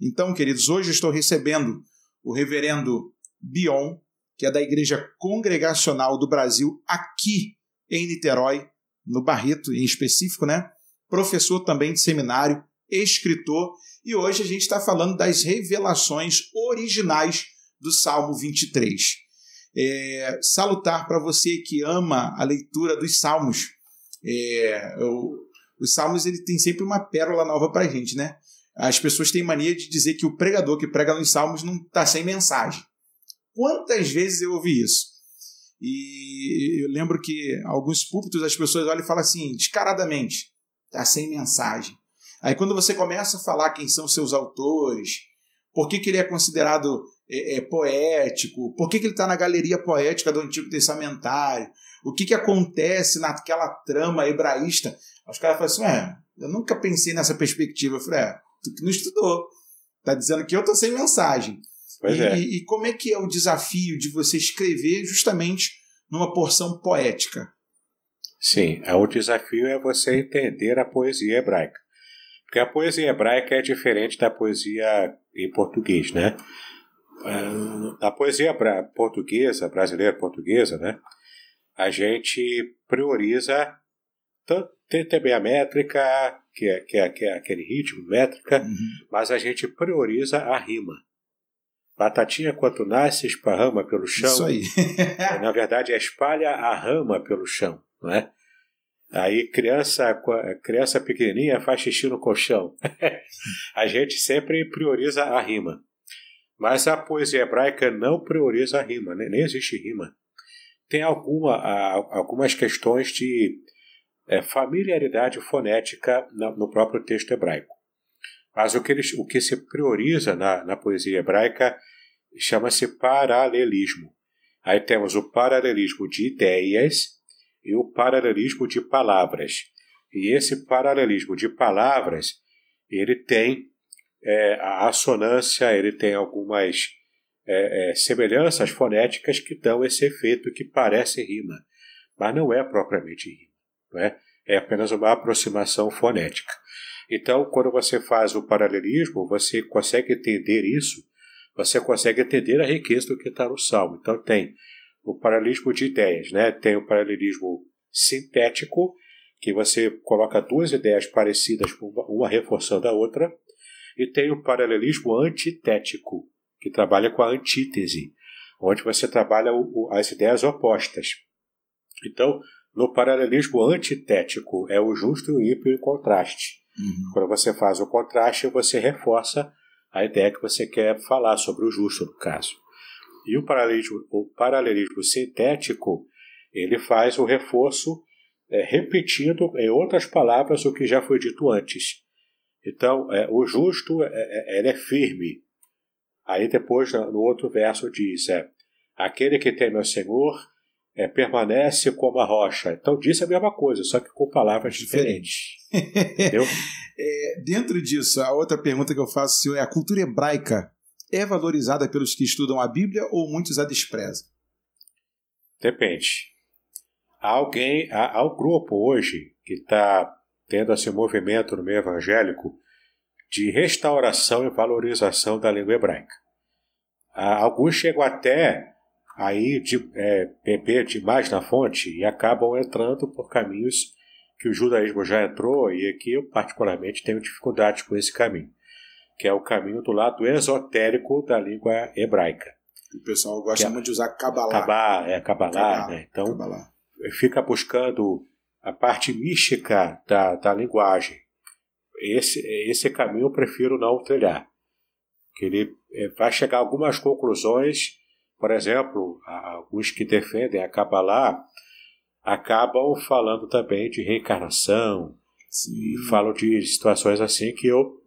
Então, queridos, hoje estou recebendo o reverendo Bion, que é da Igreja Congregacional do Brasil, aqui em Niterói, no Barreto em específico, né? Professor também de seminário, escritor, e hoje a gente está falando das revelações originais do Salmo 23. É, salutar para você que ama a leitura dos Salmos. É, eu, os salmos ele tem sempre uma pérola nova para a gente, né? As pessoas têm mania de dizer que o pregador que prega nos salmos não está sem mensagem. Quantas vezes eu ouvi isso? E eu lembro que alguns púlpitos as pessoas olham e falam assim, descaradamente, está sem mensagem. Aí quando você começa a falar quem são seus autores, por que, que ele é considerado é, é, poético, por que, que ele está na galeria poética do Antigo Testamentário, o que, que acontece naquela trama hebraísta. Os caras falam assim: é, eu nunca pensei nessa perspectiva. Eu falei: é, tu que não estudou. Tá dizendo que eu tô sem mensagem. Pois e, é. e, como é que é o desafio de você escrever justamente numa porção poética? Sim, o desafio é você entender a poesia hebraica. Porque a poesia hebraica é diferente da poesia em português, né? A poesia portuguesa, brasileira portuguesa, né? A gente prioriza tem também a métrica, que é, que é, que é aquele ritmo, métrica, Uhum. mas a gente prioriza a rima. Batatinha quanto nasce, esparrama pelo chão. Isso aí. Na verdade, é espalha a rama pelo chão, não é? Aí criança, criança pequenininha faz xixi no colchão. a gente sempre prioriza a rima. Mas a poesia hebraica não prioriza a rima, né? nem existe rima. Tem alguma, algumas questões de é, familiaridade fonética no próprio texto hebraico. Mas o que, eles, o que se prioriza na, na poesia hebraica chama-se paralelismo. Aí temos o paralelismo de ideias e o paralelismo de palavras. E esse paralelismo de palavras, ele tem é, a assonância, ele tem algumas é, é, semelhanças fonéticas que dão esse efeito que parece rima, mas não é propriamente rima. Não é? apenas uma aproximação fonética. Então, quando você faz o paralelismo, você consegue entender isso, você consegue entender a riqueza do que está no Salmo. Então, tem o paralelismo de ideias, né? tem o paralelismo sintético, que você coloca duas ideias parecidas, uma reforçando a outra, e tem o paralelismo antitético, que trabalha com a antítese, onde você trabalha as ideias opostas. Então, no paralelismo antitético, é o justo e o ímpio em contraste. Uhum. Quando você faz o contraste, você reforça a ideia que você quer falar sobre o justo, no caso. E o paralelismo, o paralelismo sintético, ele faz o reforço é, repetindo, em outras palavras, o que já foi dito antes. Então, é, o justo é, é, ele é firme. Aí depois, no outro verso, diz, é, aquele que teme ao Senhor é, permanece como a rocha. Então, diz a mesma coisa, só que com palavras diferentes. Entendeu? É, dentro disso, a outra pergunta que eu faço senhor, é: a cultura hebraica é valorizada pelos que estudam a Bíblia ou muitos a desprezam? Depende. Há alguém, há, há um grupo hoje que está tendo esse movimento no meio evangélico de restauração e valorização da língua hebraica. Há, alguns chegam até aí de é, beber demais na fonte e acabam entrando por caminhos que o judaísmo já entrou e aqui eu particularmente tenho dificuldade com esse caminho, que é o caminho do lado esotérico da língua hebraica. O pessoal gosta é- muito de usar Kabbalah. Kabbalah, é Kabbalah, Kabbalah, né? Então Kabbalah. fica buscando a parte mística da, da linguagem. Esse, esse caminho eu prefiro não trilhar. Que ele eh, vai chegar a algumas conclusões, por exemplo, alguns que defendem a Kabbalah acabam falando também de reencarnação Sim. e falam de situações assim que eu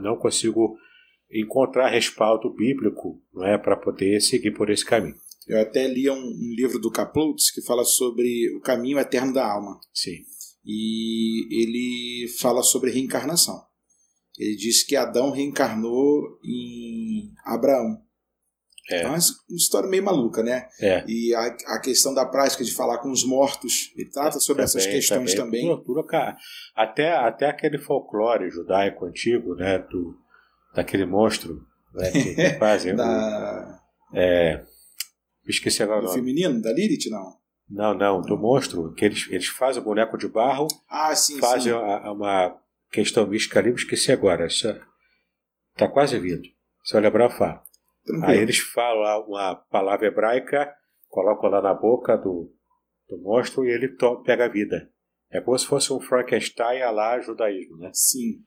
não consigo encontrar respaldo bíblico não é, para poder seguir por esse caminho. Eu até li um, um livro do Kaplutz que fala sobre o caminho eterno da alma. Sim. E ele fala sobre reencarnação. Ele diz que Adão reencarnou em Abraão. É. É uma história meio maluca, né? É. E a, a questão da prática de falar com os mortos, ele trata sobre essas Também, questões também. Tudo ca- até, até aquele folclore judaico antigo, né, do, daquele monstro né, que, que fazem. o- Da, é, esqueci agora do nome. feminino, da Lilith, não? Não, não, do monstro, que eles, eles fazem o boneco de barro, Ah, sim, fazem sim. a- a- uma questão mística ali, esqueci agora. Está quase vindo. Se eu lembrar, eu falo. Tranquilo. Aí eles falam uma palavra hebraica, colocam lá na boca do, do monstro e ele to- pega a vida. É como se fosse um Frankenstein a lá judaísmo, né? Sim.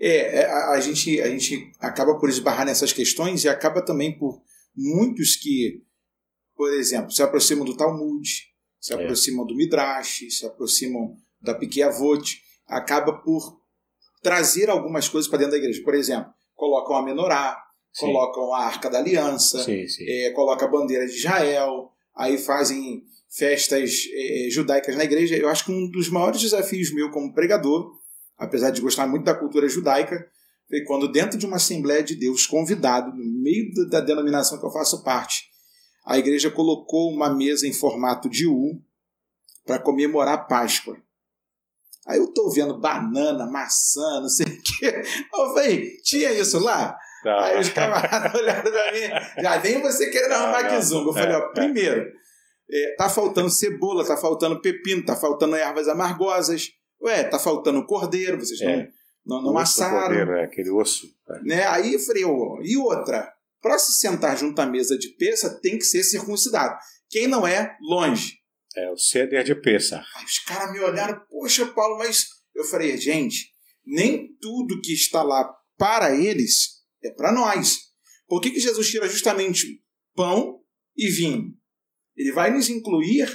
É, é, a, a, gente, a gente acaba por esbarrar nessas questões e acaba também por muitos que, por exemplo, se aproximam do Talmud, se é. aproximam é. do Midrash, se aproximam da Piquet Avot, acaba por trazer algumas coisas para dentro da igreja. Por exemplo, colocam a menorá, sim. colocam a Arca da Aliança, sim, sim. É, colocam a bandeira de Israel, aí fazem festas é, judaicas na igreja. Eu acho que um dos maiores desafios meu como pregador, apesar de gostar muito da cultura judaica, foi quando dentro de uma Assembleia de Deus, convidado, no meio da denominação que eu faço parte, a igreja colocou uma mesa em formato de U para comemorar a Páscoa. Aí eu tô vendo banana, maçã, não sei o quê. Eu falei, tinha isso lá? Não. Aí os camaradas olharam pra mim, já vem você querendo arrumar não, zumba. Eu falei, ó, é, é. primeiro, é, tá faltando cebola, tá faltando pepino, tá faltando ervas amargosas, ué, tá faltando cordeiro, vocês é. não, não, não assaram. Cordeiro, é aquele osso. É. Né? Aí eu falei, ó, e outra, para se sentar junto à mesa de peça tem que ser circuncidado. Quem não é, longe. É o ceder de peça. Aí os caras me olharam, poxa, Paulo, mas eu falei, gente, nem tudo que está lá para eles é para nós. Por que, que Jesus tira justamente pão e vinho? Ele vai nos incluir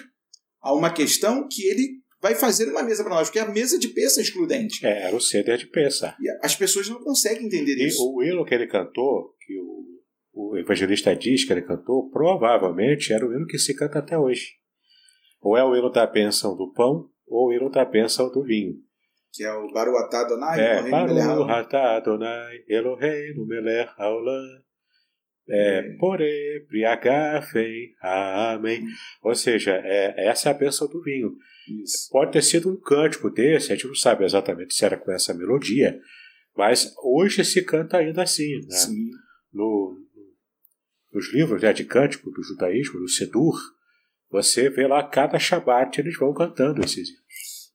a uma questão que ele vai fazer uma mesa para nós, porque a mesa de peça é excludente. É, era o ceder de peça. E as pessoas não conseguem entender e isso. O hino que ele cantou, que o, o evangelista diz que ele cantou, provavelmente era o hino que se canta até hoje. Ou é o hino da bênção do pão, ou o hino da bênção do vinho. Que é o Baruatá Adonai, é, Baruatá Adonai, Eloheinu melech haolam. É, é. Pore, Priagafen, Amém. Ou seja, é, essa é a bênção do vinho. Isso. Pode ter sido um cântico desse, a gente não sabe exatamente se era com essa melodia, mas hoje se canta ainda assim. Né? Sim. No, nos livros né, de cântico do judaísmo, no Sedur, você vê lá cada Shabat eles vão cantando esses.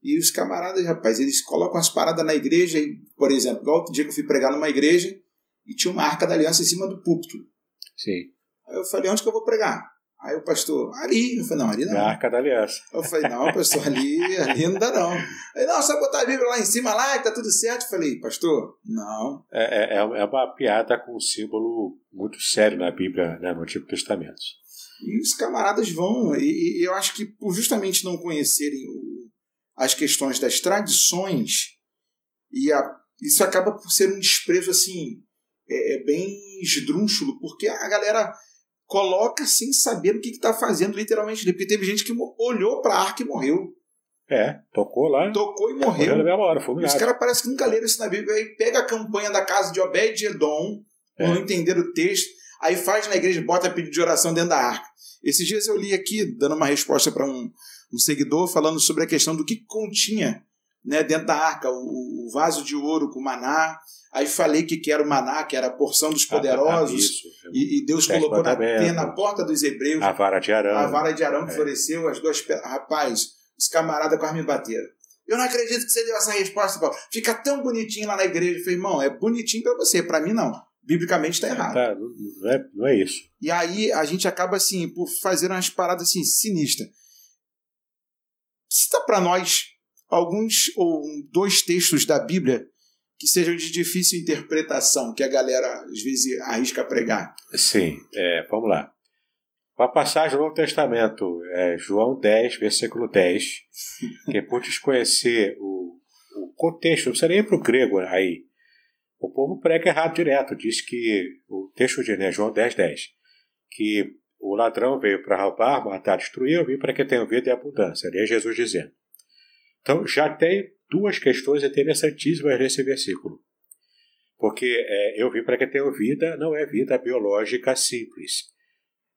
E os camaradas, rapaz, eles colocam as paradas na igreja, e, por exemplo, igual outro dia que eu fui pregar numa igreja e tinha uma arca da aliança em cima do púlpito. Sim. Aí eu falei, onde que eu vou pregar? Aí o pastor, ali. Eu falei, não, ali não. Na arca da aliança. Eu falei, não, pastor, ali, ali não dá não. Aí, não, só botar a Bíblia lá em cima, lá, que tá tudo certo. Eu falei, pastor, não. É, é, é, é uma piada com um símbolo muito sério na Bíblia, né, no Antigo Testamento. E os camaradas vão, e, e eu acho que por justamente não conhecerem o, as questões das tradições, e a, isso acaba por ser um desprezo assim, é, é bem esdrúxulo, porque a galera coloca sem saber o que está fazendo, literalmente. Porque teve gente que olhou para a arca e morreu. É, tocou lá. Tocou e morreu. morreu na hora. Os caras parecem que nunca leram isso na Bíblia. Aí pega a campanha da casa de Obed-Edom, é. não entender o texto, aí faz na igreja, bota pedido de oração dentro da arca. Esses dias eu li aqui, dando uma resposta para um, um seguidor, falando sobre a questão do que continha né, dentro da arca, o, o, vaso de ouro com maná. Aí falei que, que era o maná, que era a porção dos poderosos. Ah, isso. E, e Deus colocou na, na porta dos hebreus. A vara de Arão. A vara de Arão que é. floresceu, as duas. Rapaz, os camaradas quase me bateram. Eu não acredito que você deu essa resposta, Paulo. Fica tão bonitinho lá na igreja. Eu falei, irmão, é bonitinho para você, para mim não biblicamente está errado. Tá, não, é, não é isso. E aí a gente acaba assim, por fazer umas paradas assim, sinistras. Cita para nós alguns ou dois textos da Bíblia que sejam de difícil interpretação, que a galera às vezes arrisca pregar. Sim, é, vamos lá. Uma passagem do Novo Testamento, é João 10, versículo 10, que é por desconhecer o, o contexto, não precisa nem para o grego aí, o povo prega errado direto, diz que o texto de né, João 10, 10, que o ladrão veio para roubar, matar, destruir, eu vim para que tenham vida e abundância. Ali é Jesus dizendo. Então já tem duas questões interessantíssimas nesse versículo. Porque é, eu vim para que tenham vida, não é vida biológica simples.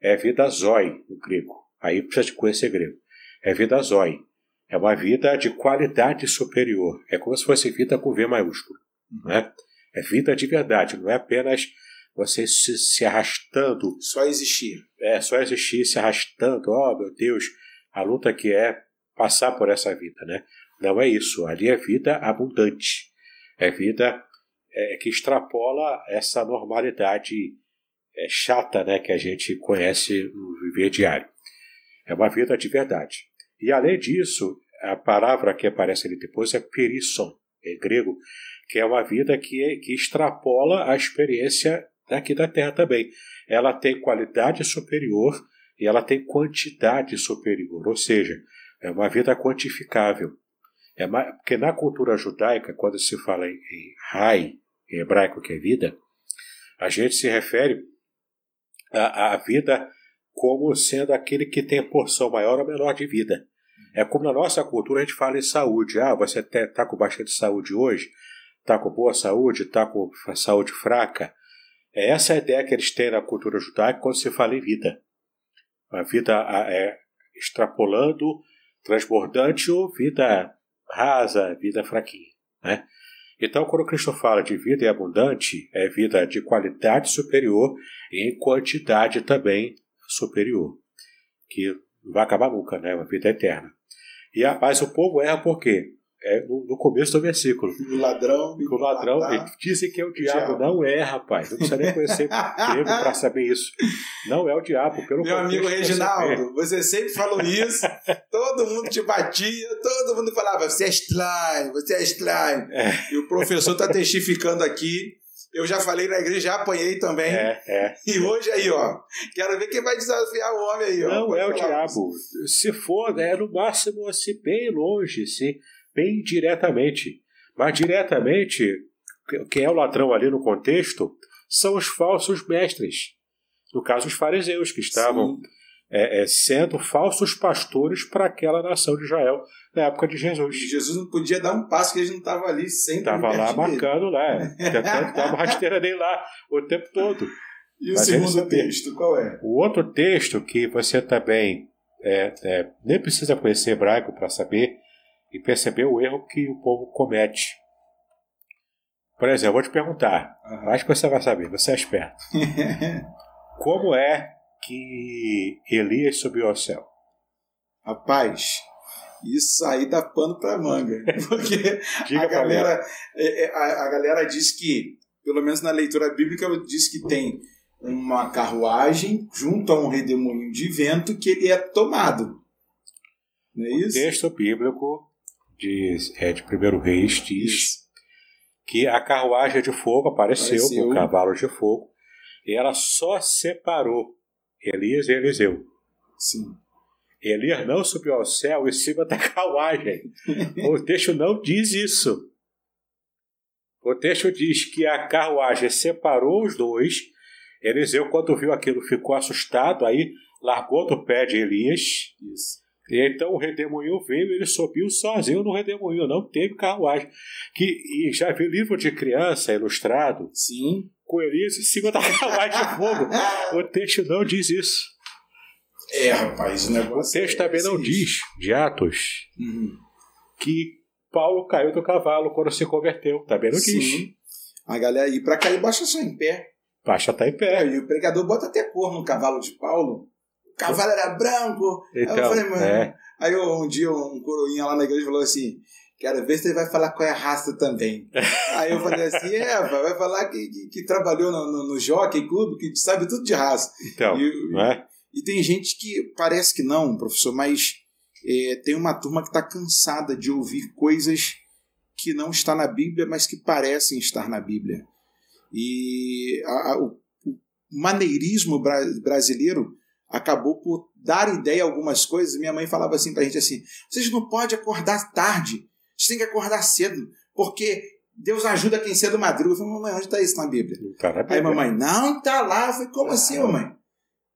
É vida zói no grego. Aí precisa de conhecer grego. É vida zói. É uma vida de qualidade superior. É como se fosse vida com V maiúsculo. Né? É vida de verdade, não é apenas você se, se arrastando. Só existir. É, só existir, se arrastando. Oh, meu Deus, a luta que é passar por essa vida, né? Não é isso. Ali é vida abundante. É vida é, que extrapola essa normalidade é, chata, né, que a gente conhece no viver diário. É uma vida de verdade. E além disso, a palavra que aparece ali depois é perisson, em grego, que é uma vida que, é, que extrapola a experiência daqui da Terra também. Ela tem qualidade superior e ela tem quantidade superior, ou seja, é uma vida quantificável. É mais, porque na cultura judaica, quando se fala em, em Rai, em hebraico que é vida, a gente se refere à, vida como sendo aquele que tem porção maior ou menor de vida. É como na nossa cultura a gente fala em saúde. Ah, você está com bastante saúde hoje? Está com boa saúde? Está com saúde fraca? É essa a ideia que eles têm na cultura judaica quando se fala em vida. A vida é extrapolando, transbordante ou vida rasa, vida fraquinha. Né? Então, quando Cristo fala de vida abundante, é vida de qualidade superior e em quantidade também superior, que não vai acabar nunca, né? Uma vida eterna. E a, mas o povo erra por quê? É no, no começo do versículo. O ladrão. O ladrão. Dizem que é o diabo. diabo. Não é, rapaz. Não precisa nem conhecer grego para saber isso. Não é o diabo, pelo Meu amigo Reginaldo, você sempre falou isso. todo mundo te batia, todo mundo falava: você é estranho, você é estranho. É. E o professor está testificando aqui eu já falei na igreja, já apanhei também. É, é. E hoje aí, ó. Quero ver quem vai desafiar o homem aí, ó. Não é o diabo. Se for, é no máximo assim, bem longe, sim, bem diretamente. Mas diretamente, quem é o ladrão ali no contexto são os falsos mestres. No caso, os fariseus, que estavam é, é, sendo falsos pastores para aquela nação de Israel na época de Jesus. E Jesus não podia dar um passo que eles não estavam ali sempre. Estava lá marcando lá, tentando é. dar uma rasteira dele lá o tempo todo. E o Mas segundo texto, qual é? O outro texto que você também é, é, nem precisa conhecer hebraico para saber e perceber o erro que o povo comete. Por exemplo, eu vou te perguntar, uhum. acho que você vai saber, você é esperto. Como é que Elias subiu ao céu? Rapaz, isso aí dá pano para manga. Porque a galera, é, é, a, a galera diz que, pelo menos na leitura bíblica, diz que tem uma carruagem junto a um redemoinho de vento que ele é tomado. Não é isso? O texto bíblico diz, é de 1 Reis diz isso. que a carruagem de fogo apareceu, apareceu. com cavalos de fogo e ela só separou Elias e Eliseu. Sim. Elias não subiu ao céu em cima da carruagem. o texto não diz isso. O texto diz que a carruagem separou os dois. Eliseu, quando viu aquilo, ficou assustado, aí largou do pé de Elias. Isso. E então o redemoinho veio, ele subiu sozinho no redemoinho, não teve carruagem. Que, e já vi livro de criança ilustrado. Sim com Elias em cima da carruagem de fogo. O texto não diz isso. É, rapaz, o negócio. O texto é também não diz, de Atos, uhum. que Paulo caiu do cavalo quando se converteu. Também não Sim. diz. A galera, e para cair, baixa só em pé. Baixa tá em pé. É, e o pregador bota até cor no cavalo de Paulo. Cavalo era branco. Então, aí eu falei, mano. É. Aí um dia um coroinha lá na igreja falou assim: Quero ver se ele vai falar qual é a raça também. Aí eu falei assim: é, vai falar que, que, que trabalhou no, no, no Jockey Clube, que sabe tudo de raça. Então, e, é? e tem gente que parece que não, professor, mas é, tem uma turma que está cansada de ouvir coisas que não está na Bíblia, mas que parecem estar na Bíblia. E a, a, o, o maneirismo bra brasileiro acabou por dar ideia a algumas coisas. Minha mãe falava assim para a gente assim: vocês não podem acordar tarde você tem que acordar cedo, porque Deus ajuda quem cedo madruga. Eu falei, mamãe, onde está isso na Bíblia? Tá Aí mamãe, não está lá. Eu falei, como assim, mamãe?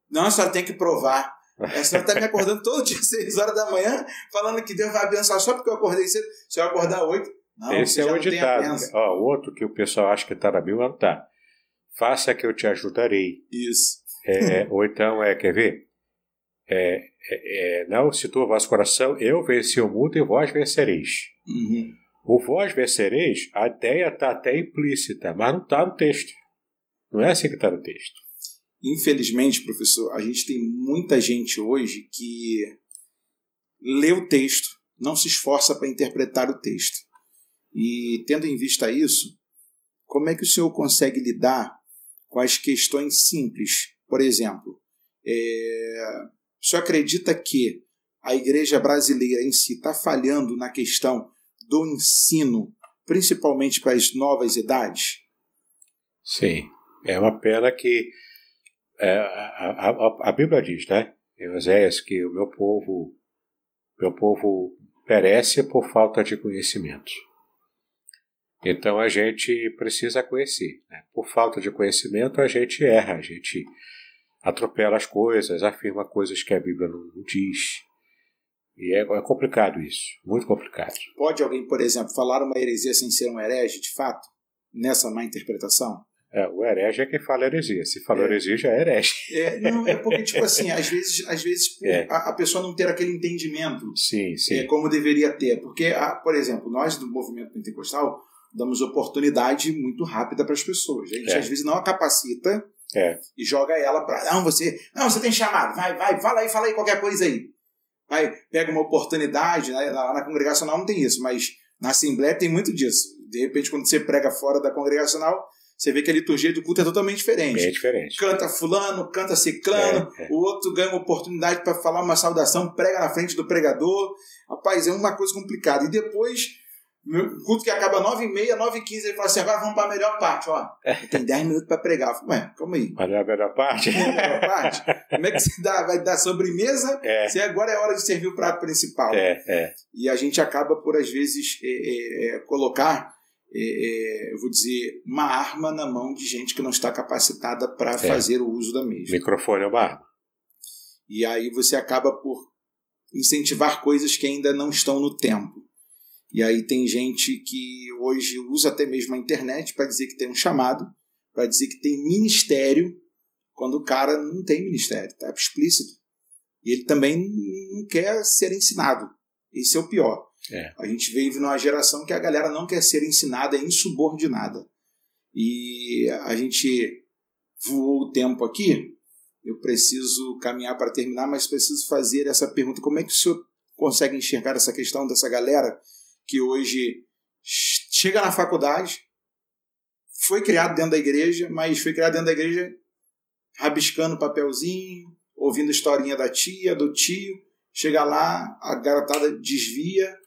Não, a senhora tem que provar. A senhora está me acordando todo dia, 6 horas da manhã, falando que Deus vai abençoar só porque eu acordei cedo. Se eu acordar 8, não, Esse é o ditado. Ó, o outro que o pessoal acha que está na Bíblia não está. Faça que eu te ajudarei. Isso. É, ou então, é, quer ver? É, é, é, não se turva vosso coração, eu venci o mundo e vós vencereis. Uhum. O vós vencereis, a ideia está até implícita, mas não está no texto. Não é assim que está no texto. Infelizmente, professor, a gente tem muita gente hoje que lê o texto, não se esforça para interpretar o texto. E tendo em vista isso, como é que o senhor consegue lidar com as questões simples? Por exemplo, é... senhor acredita que a igreja brasileira em si está falhando na questão do ensino, principalmente para as novas idades? Sim, é uma pena que é, a, a, a, Bíblia diz, né, em Oséias, que o meu povo, meu povo perece por falta de conhecimento. Então a gente precisa conhecer. Né? Por falta de conhecimento, a gente erra, a gente atropela as coisas, afirma coisas que a Bíblia não, não diz. E é, é, complicado isso, muito complicado. Pode alguém, por exemplo, falar uma heresia sem ser um herege, de fato, nessa má interpretação? É, o herege é quem fala heresia. Se falou é. heresia, já é herege. É, não, é porque, tipo assim, às vezes, às vezes é. a, a, pessoa não ter aquele entendimento sim, sim. É, como deveria ter. Porque, a, por exemplo, nós do movimento pentecostal damos oportunidade muito rápida para as pessoas. A gente é. às vezes não a capacita é. e joga ela para. Não, você. Não, você tem chamado, vai, vai, fala aí, fala aí qualquer coisa aí. Vai, pega uma oportunidade, né? lá na congregacional não tem isso, mas na Assembleia tem muito disso. De repente, quando você prega fora da congregacional, você vê que a liturgia do culto é totalmente diferente. Bem diferente. Canta fulano, canta ciclano, é, é. o outro ganha uma oportunidade para falar uma saudação, prega na frente do pregador. Rapaz, é uma coisa complicada. E depois, o culto que acaba 9h30, 9h15, ele fala assim: agora vamos para a melhor parte, ó. É. Tem 10 minutos para pregar. Eu falo, Ué, calma aí. Mas é a melhor parte? É a melhor parte? Como é que você dá? Vai dar sobremesa? É. Se agora é hora de servir o prato principal. É, é. E a gente acaba por, às vezes, é, é, colocar é, é, eu vou dizer, uma arma na mão de gente que não está capacitada para fazer o uso da mesma. Microfone é uma arma. E aí você acaba por incentivar coisas que ainda não estão no tempo. E aí tem gente que hoje usa até mesmo a internet para dizer que tem um chamado, para dizer que tem ministério, quando o cara não tem ministério, está explícito. E ele também não quer ser ensinado. Esse é o pior. É. A gente vive numa geração que a galera não quer ser ensinada, é insubordinada. E a gente voou o tempo aqui. Eu preciso caminhar para terminar, mas preciso fazer essa pergunta: como é que o senhor consegue enxergar essa questão dessa galera que hoje chega na faculdade, foi criado dentro da igreja, mas foi criado dentro da igreja rabiscando papelzinho, ouvindo historinha da tia, do tio, chega lá, a garotada desvia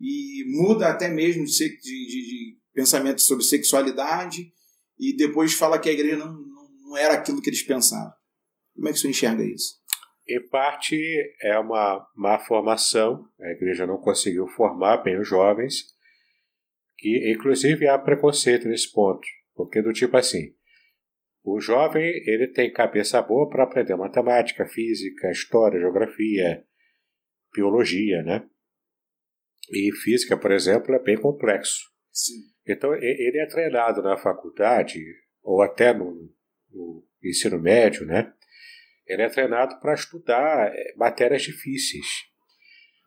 e muda até mesmo de, de, de, pensamento sobre sexualidade e depois fala que a igreja não, não era aquilo que eles pensavam. Como é que você enxerga isso? Em parte é uma má formação, a igreja não conseguiu formar bem os jovens, que inclusive há preconceito nesse ponto, porque do tipo assim, o jovem ele tem cabeça boa para aprender matemática, física, história, geografia, biologia, né? E física, por exemplo, é bem complexo. Sim. Então, ele é treinado na faculdade, ou até no, no ensino médio, né? Ele é treinado para estudar é, matérias difíceis.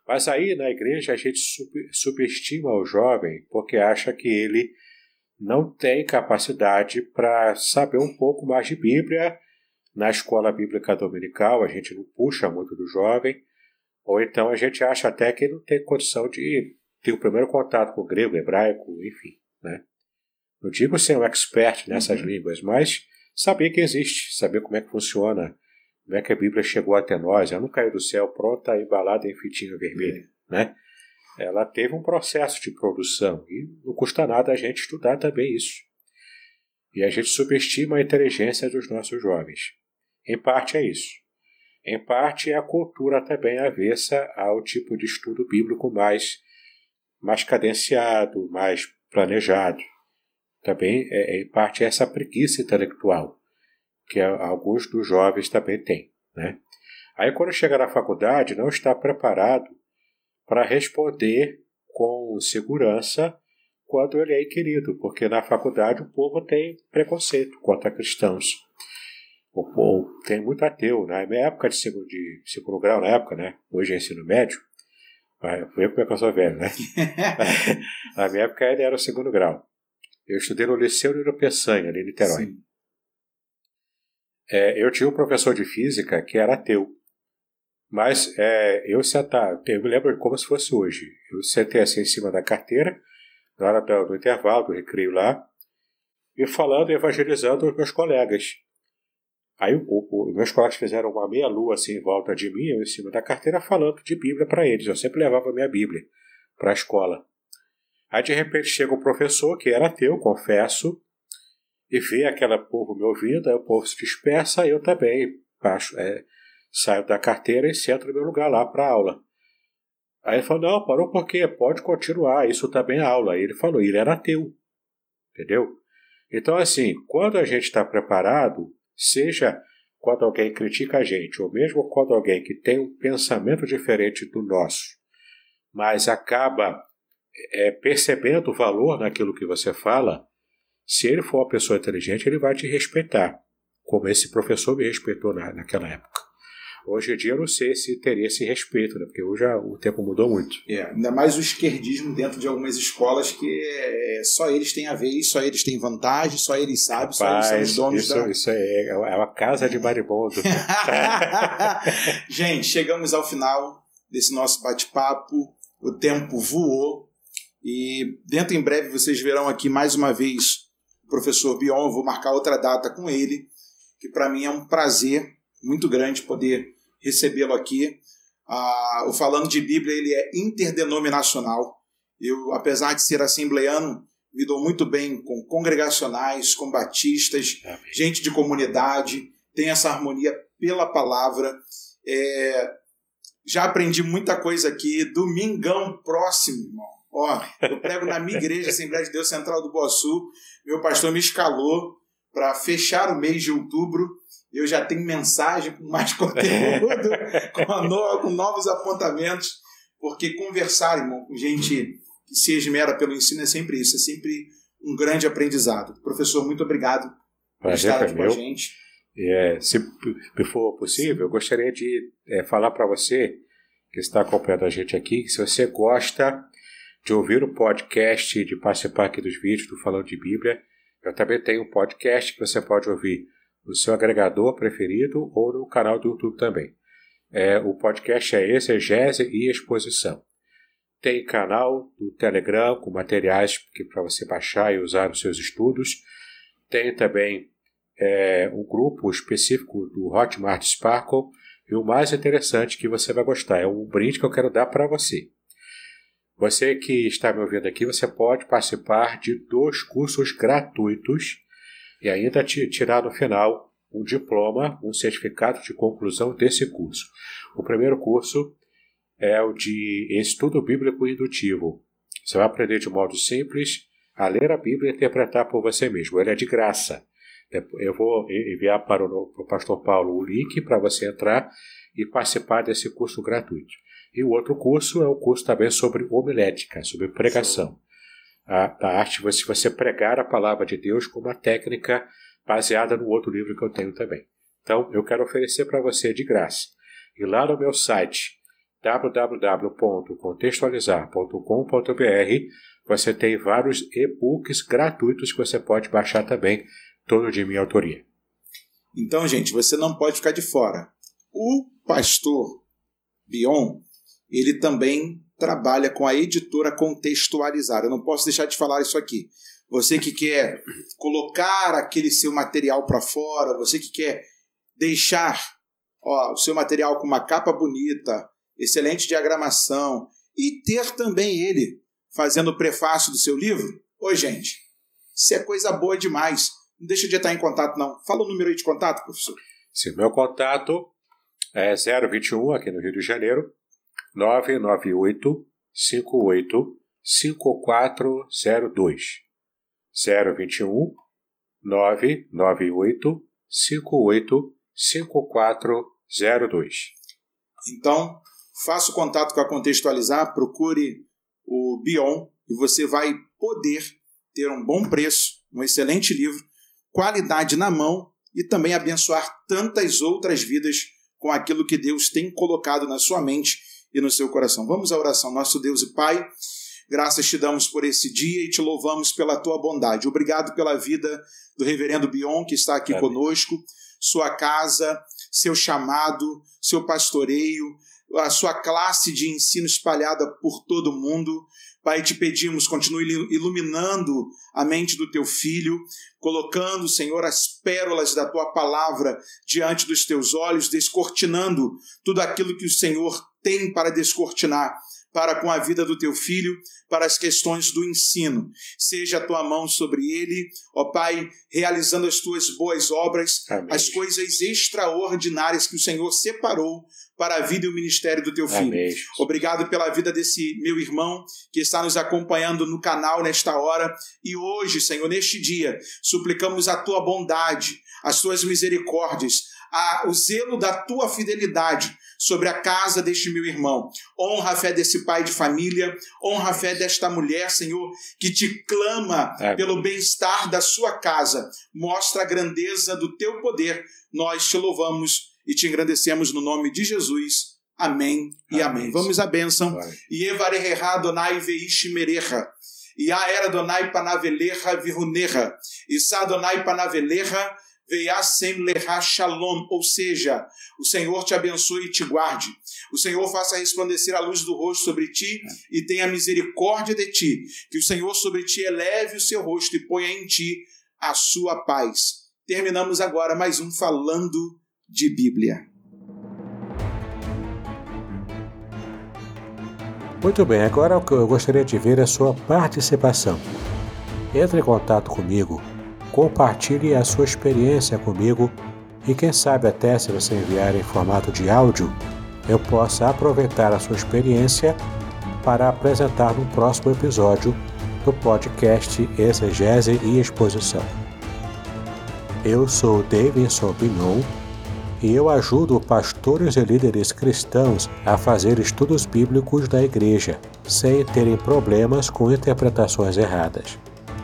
Mas aí, na igreja, a gente subestima o jovem porque acha que ele não tem capacidade para saber um pouco mais de Bíblia. Na escola bíblica dominical, a gente não puxa muito do jovem. Ou então a gente acha até que não tem condição de ter o primeiro contato com o grego, hebraico, enfim. Né? Não digo ser um expert nessas uhum. línguas, mas saber que existe, saber como é que funciona, como é que a Bíblia chegou até nós. Ela não caiu do céu pronta, embalada em fitinha vermelha. Né? Ela teve um processo de produção e não custa nada a gente estudar também isso. E a gente subestima a inteligência dos nossos jovens. Em parte é isso. Em parte, é a cultura também avessa ao tipo de estudo bíblico mais, mais cadenciado, mais planejado. Também, é, é em parte, é essa preguiça intelectual que alguns dos jovens também têm. Né? Aí, quando chega na faculdade, não está preparado para responder com segurança quando ele é inquirido, porque na faculdade o povo tem preconceito contra cristãos. O, tem muito ateu. Na minha época de segundo, de segundo grau, na época, né? Hoje é ensino médio. Foi como é que eu sou velho, né? na minha época ele era o segundo grau. Eu estudei no Liceu Nilo Peçanha, ali em Niterói. É, eu tinha um professor de física que era ateu. Mas é, eu sentava, eu me lembro como se fosse hoje. Eu sentei assim em cima da carteira, na hora do, do intervalo, do recreio lá, e falando, evangelizando os meus colegas. Aí o, o, meus colegas fizeram uma meia-lua assim em volta de mim, eu em cima da carteira, falando de Bíblia para eles. Eu sempre levava minha Bíblia para a escola. Aí de repente chega o professor, que era ateu, confesso, e vê aquele povo me ouvindo, aí o povo se dispersa, eu também baixo, é, saio da carteira e sento no meu lugar lá para aula. Aí ele falou, não, parou por quê? Pode continuar, isso também é aula. Aí ele falou, ele era ateu, entendeu? Então assim, quando a gente está preparado, seja quando alguém critica a gente, ou mesmo quando alguém que tem um pensamento diferente do nosso, mas acaba é, percebendo o valor naquilo que você fala, se ele for uma pessoa inteligente, ele vai te respeitar, como esse professor me respeitou na, naquela época. Hoje em dia eu não sei se teria esse respeito, né? porque hoje o tempo mudou muito. É, ainda mais o esquerdismo dentro de algumas escolas que é, só eles têm a vez, só eles têm vantagem, só eles sabem, só eles são os donos isso, da... Isso é, é uma casa de maribondo. Gente, chegamos ao final desse nosso bate-papo. O tempo voou e dentro em breve vocês verão aqui mais uma vez professor Bion. Vou marcar outra data com ele, que para mim é um prazer muito grande poder recebê-lo aqui. Ah, o Falando de Bíblia ele é interdenominacional. Eu, apesar de ser assembleano, me dou muito bem com congregacionais, com batistas, Amém. gente de comunidade, tem essa harmonia pela palavra. É, já aprendi muita coisa aqui. Domingão próximo, irmão. Ó, eu prego na minha igreja, Assembleia de Deus Central do Boaçu. Meu pastor me escalou para fechar o mês de outubro eu já tenho mensagem com mais conteúdo, com, no, com novos apontamentos, porque conversar, irmão, com gente que se esmera pelo ensino é sempre isso, é sempre um grande aprendizado. Professor, muito obrigado por estar aqui com a gente. É, se for possível, eu gostaria de é, falar para você que está acompanhando a gente aqui, se você gosta de ouvir o podcast, de participar aqui dos vídeos do Falando de Bíblia, eu também tenho um podcast que você pode ouvir no seu agregador preferido ou no canal do YouTube também. É, o podcast é Exegese e Exposição. Tem canal do Telegram com materiais para você baixar e usar nos seus estudos. Tem também é, um grupo específico do Hotmart Sparkle. E o mais interessante que você vai gostar é um brinde que eu quero dar para você. Você que está me ouvindo aqui, você pode participar de dois cursos gratuitos e ainda tirar no final um diploma, um certificado de conclusão desse curso. O primeiro curso é o de Estudo Bíblico Indutivo. Você vai aprender de modo simples a ler a Bíblia e interpretar por você mesmo. Ele é de graça. Eu vou enviar para o, para o pastor Paulo o link para você entrar e participar desse curso gratuito. E o outro curso é o curso também sobre homilética, sobre pregação a, a arte de você pregar a palavra de Deus com uma técnica baseada no outro livro que eu tenho também. Então, eu quero oferecer para você de graça. E lá no meu site www.contextualizar.com.br você tem vários e-books gratuitos que você pode baixar também, todo de minha autoria. Então, gente, você não pode ficar de fora. O pastor Bion, ele também trabalha com a editora Contextualizar. Eu não posso deixar de falar isso aqui. Você que quer colocar aquele seu material para fora, você que quer deixar ó, o seu material com uma capa bonita, excelente diagramação e ter também ele fazendo o prefácio do seu livro. Oi, gente, isso é coisa boa demais. Não deixa de estar em contato, não. Fala o número aí de contato, professor. Sim, meu contato é 021 aqui no Rio de Janeiro, 998 58 5402 021 998 58 5402. Então, faça o contato com a Contextualizar, procure o Bion e você vai poder ter um bom preço, um excelente livro, qualidade na mão e também abençoar tantas outras vidas com aquilo que Deus tem colocado na sua mente e no seu coração. Vamos à oração. Nosso Deus e Pai, graças te damos por esse dia e te louvamos pela tua bondade. Obrigado pela vida do reverendo Bion, que está aqui Amém. conosco, sua casa, seu chamado, seu pastoreio, a sua classe de ensino espalhada por todo o mundo. Pai, te pedimos, continue iluminando a mente do teu filho, colocando, Senhor, as pérolas da tua palavra diante dos teus olhos, descortinando tudo aquilo que o Senhor tem para descortinar para com a vida do teu filho, para as questões do ensino. Seja a tua mão sobre ele, ó Pai, realizando as tuas boas obras, Amém. as coisas extraordinárias que o Senhor separou para a vida e o ministério do teu filho. Amém. Obrigado pela vida desse meu irmão que está nos acompanhando no canal nesta hora e hoje, Senhor, neste dia, suplicamos a tua bondade, as tuas misericórdias, a, o zelo da tua fidelidade sobre a casa deste meu irmão. Honra a fé desse pai de família, honra a fé desta mulher, Senhor, que te clama é. pelo bem-estar da sua casa. Mostra a grandeza do teu poder. Nós te louvamos e te engrandecemos no nome de Jesus. Amém e amém. amém. Vamos à bênção. E. E era. E Veiasem leha shalom, ou seja, o Senhor te abençoe e te guarde. O Senhor faça resplandecer a luz do rosto sobre ti e tenha misericórdia de ti. Que o Senhor sobre ti eleve o seu rosto e ponha em ti a sua paz. Terminamos agora mais um falando de Bíblia. Muito bem, agora eu gostaria de ver a sua participação. Entre em contato comigo compartilhe a sua experiência comigo e quem sabe até se você enviar em formato de áudio, eu possa aproveitar a sua experiência para apresentar no próximo episódio do podcast Exegese e Exposição. Eu sou Davidson Binon e eu ajudo pastores e líderes cristãos a fazer estudos bíblicos da igreja, sem terem problemas com interpretações erradas.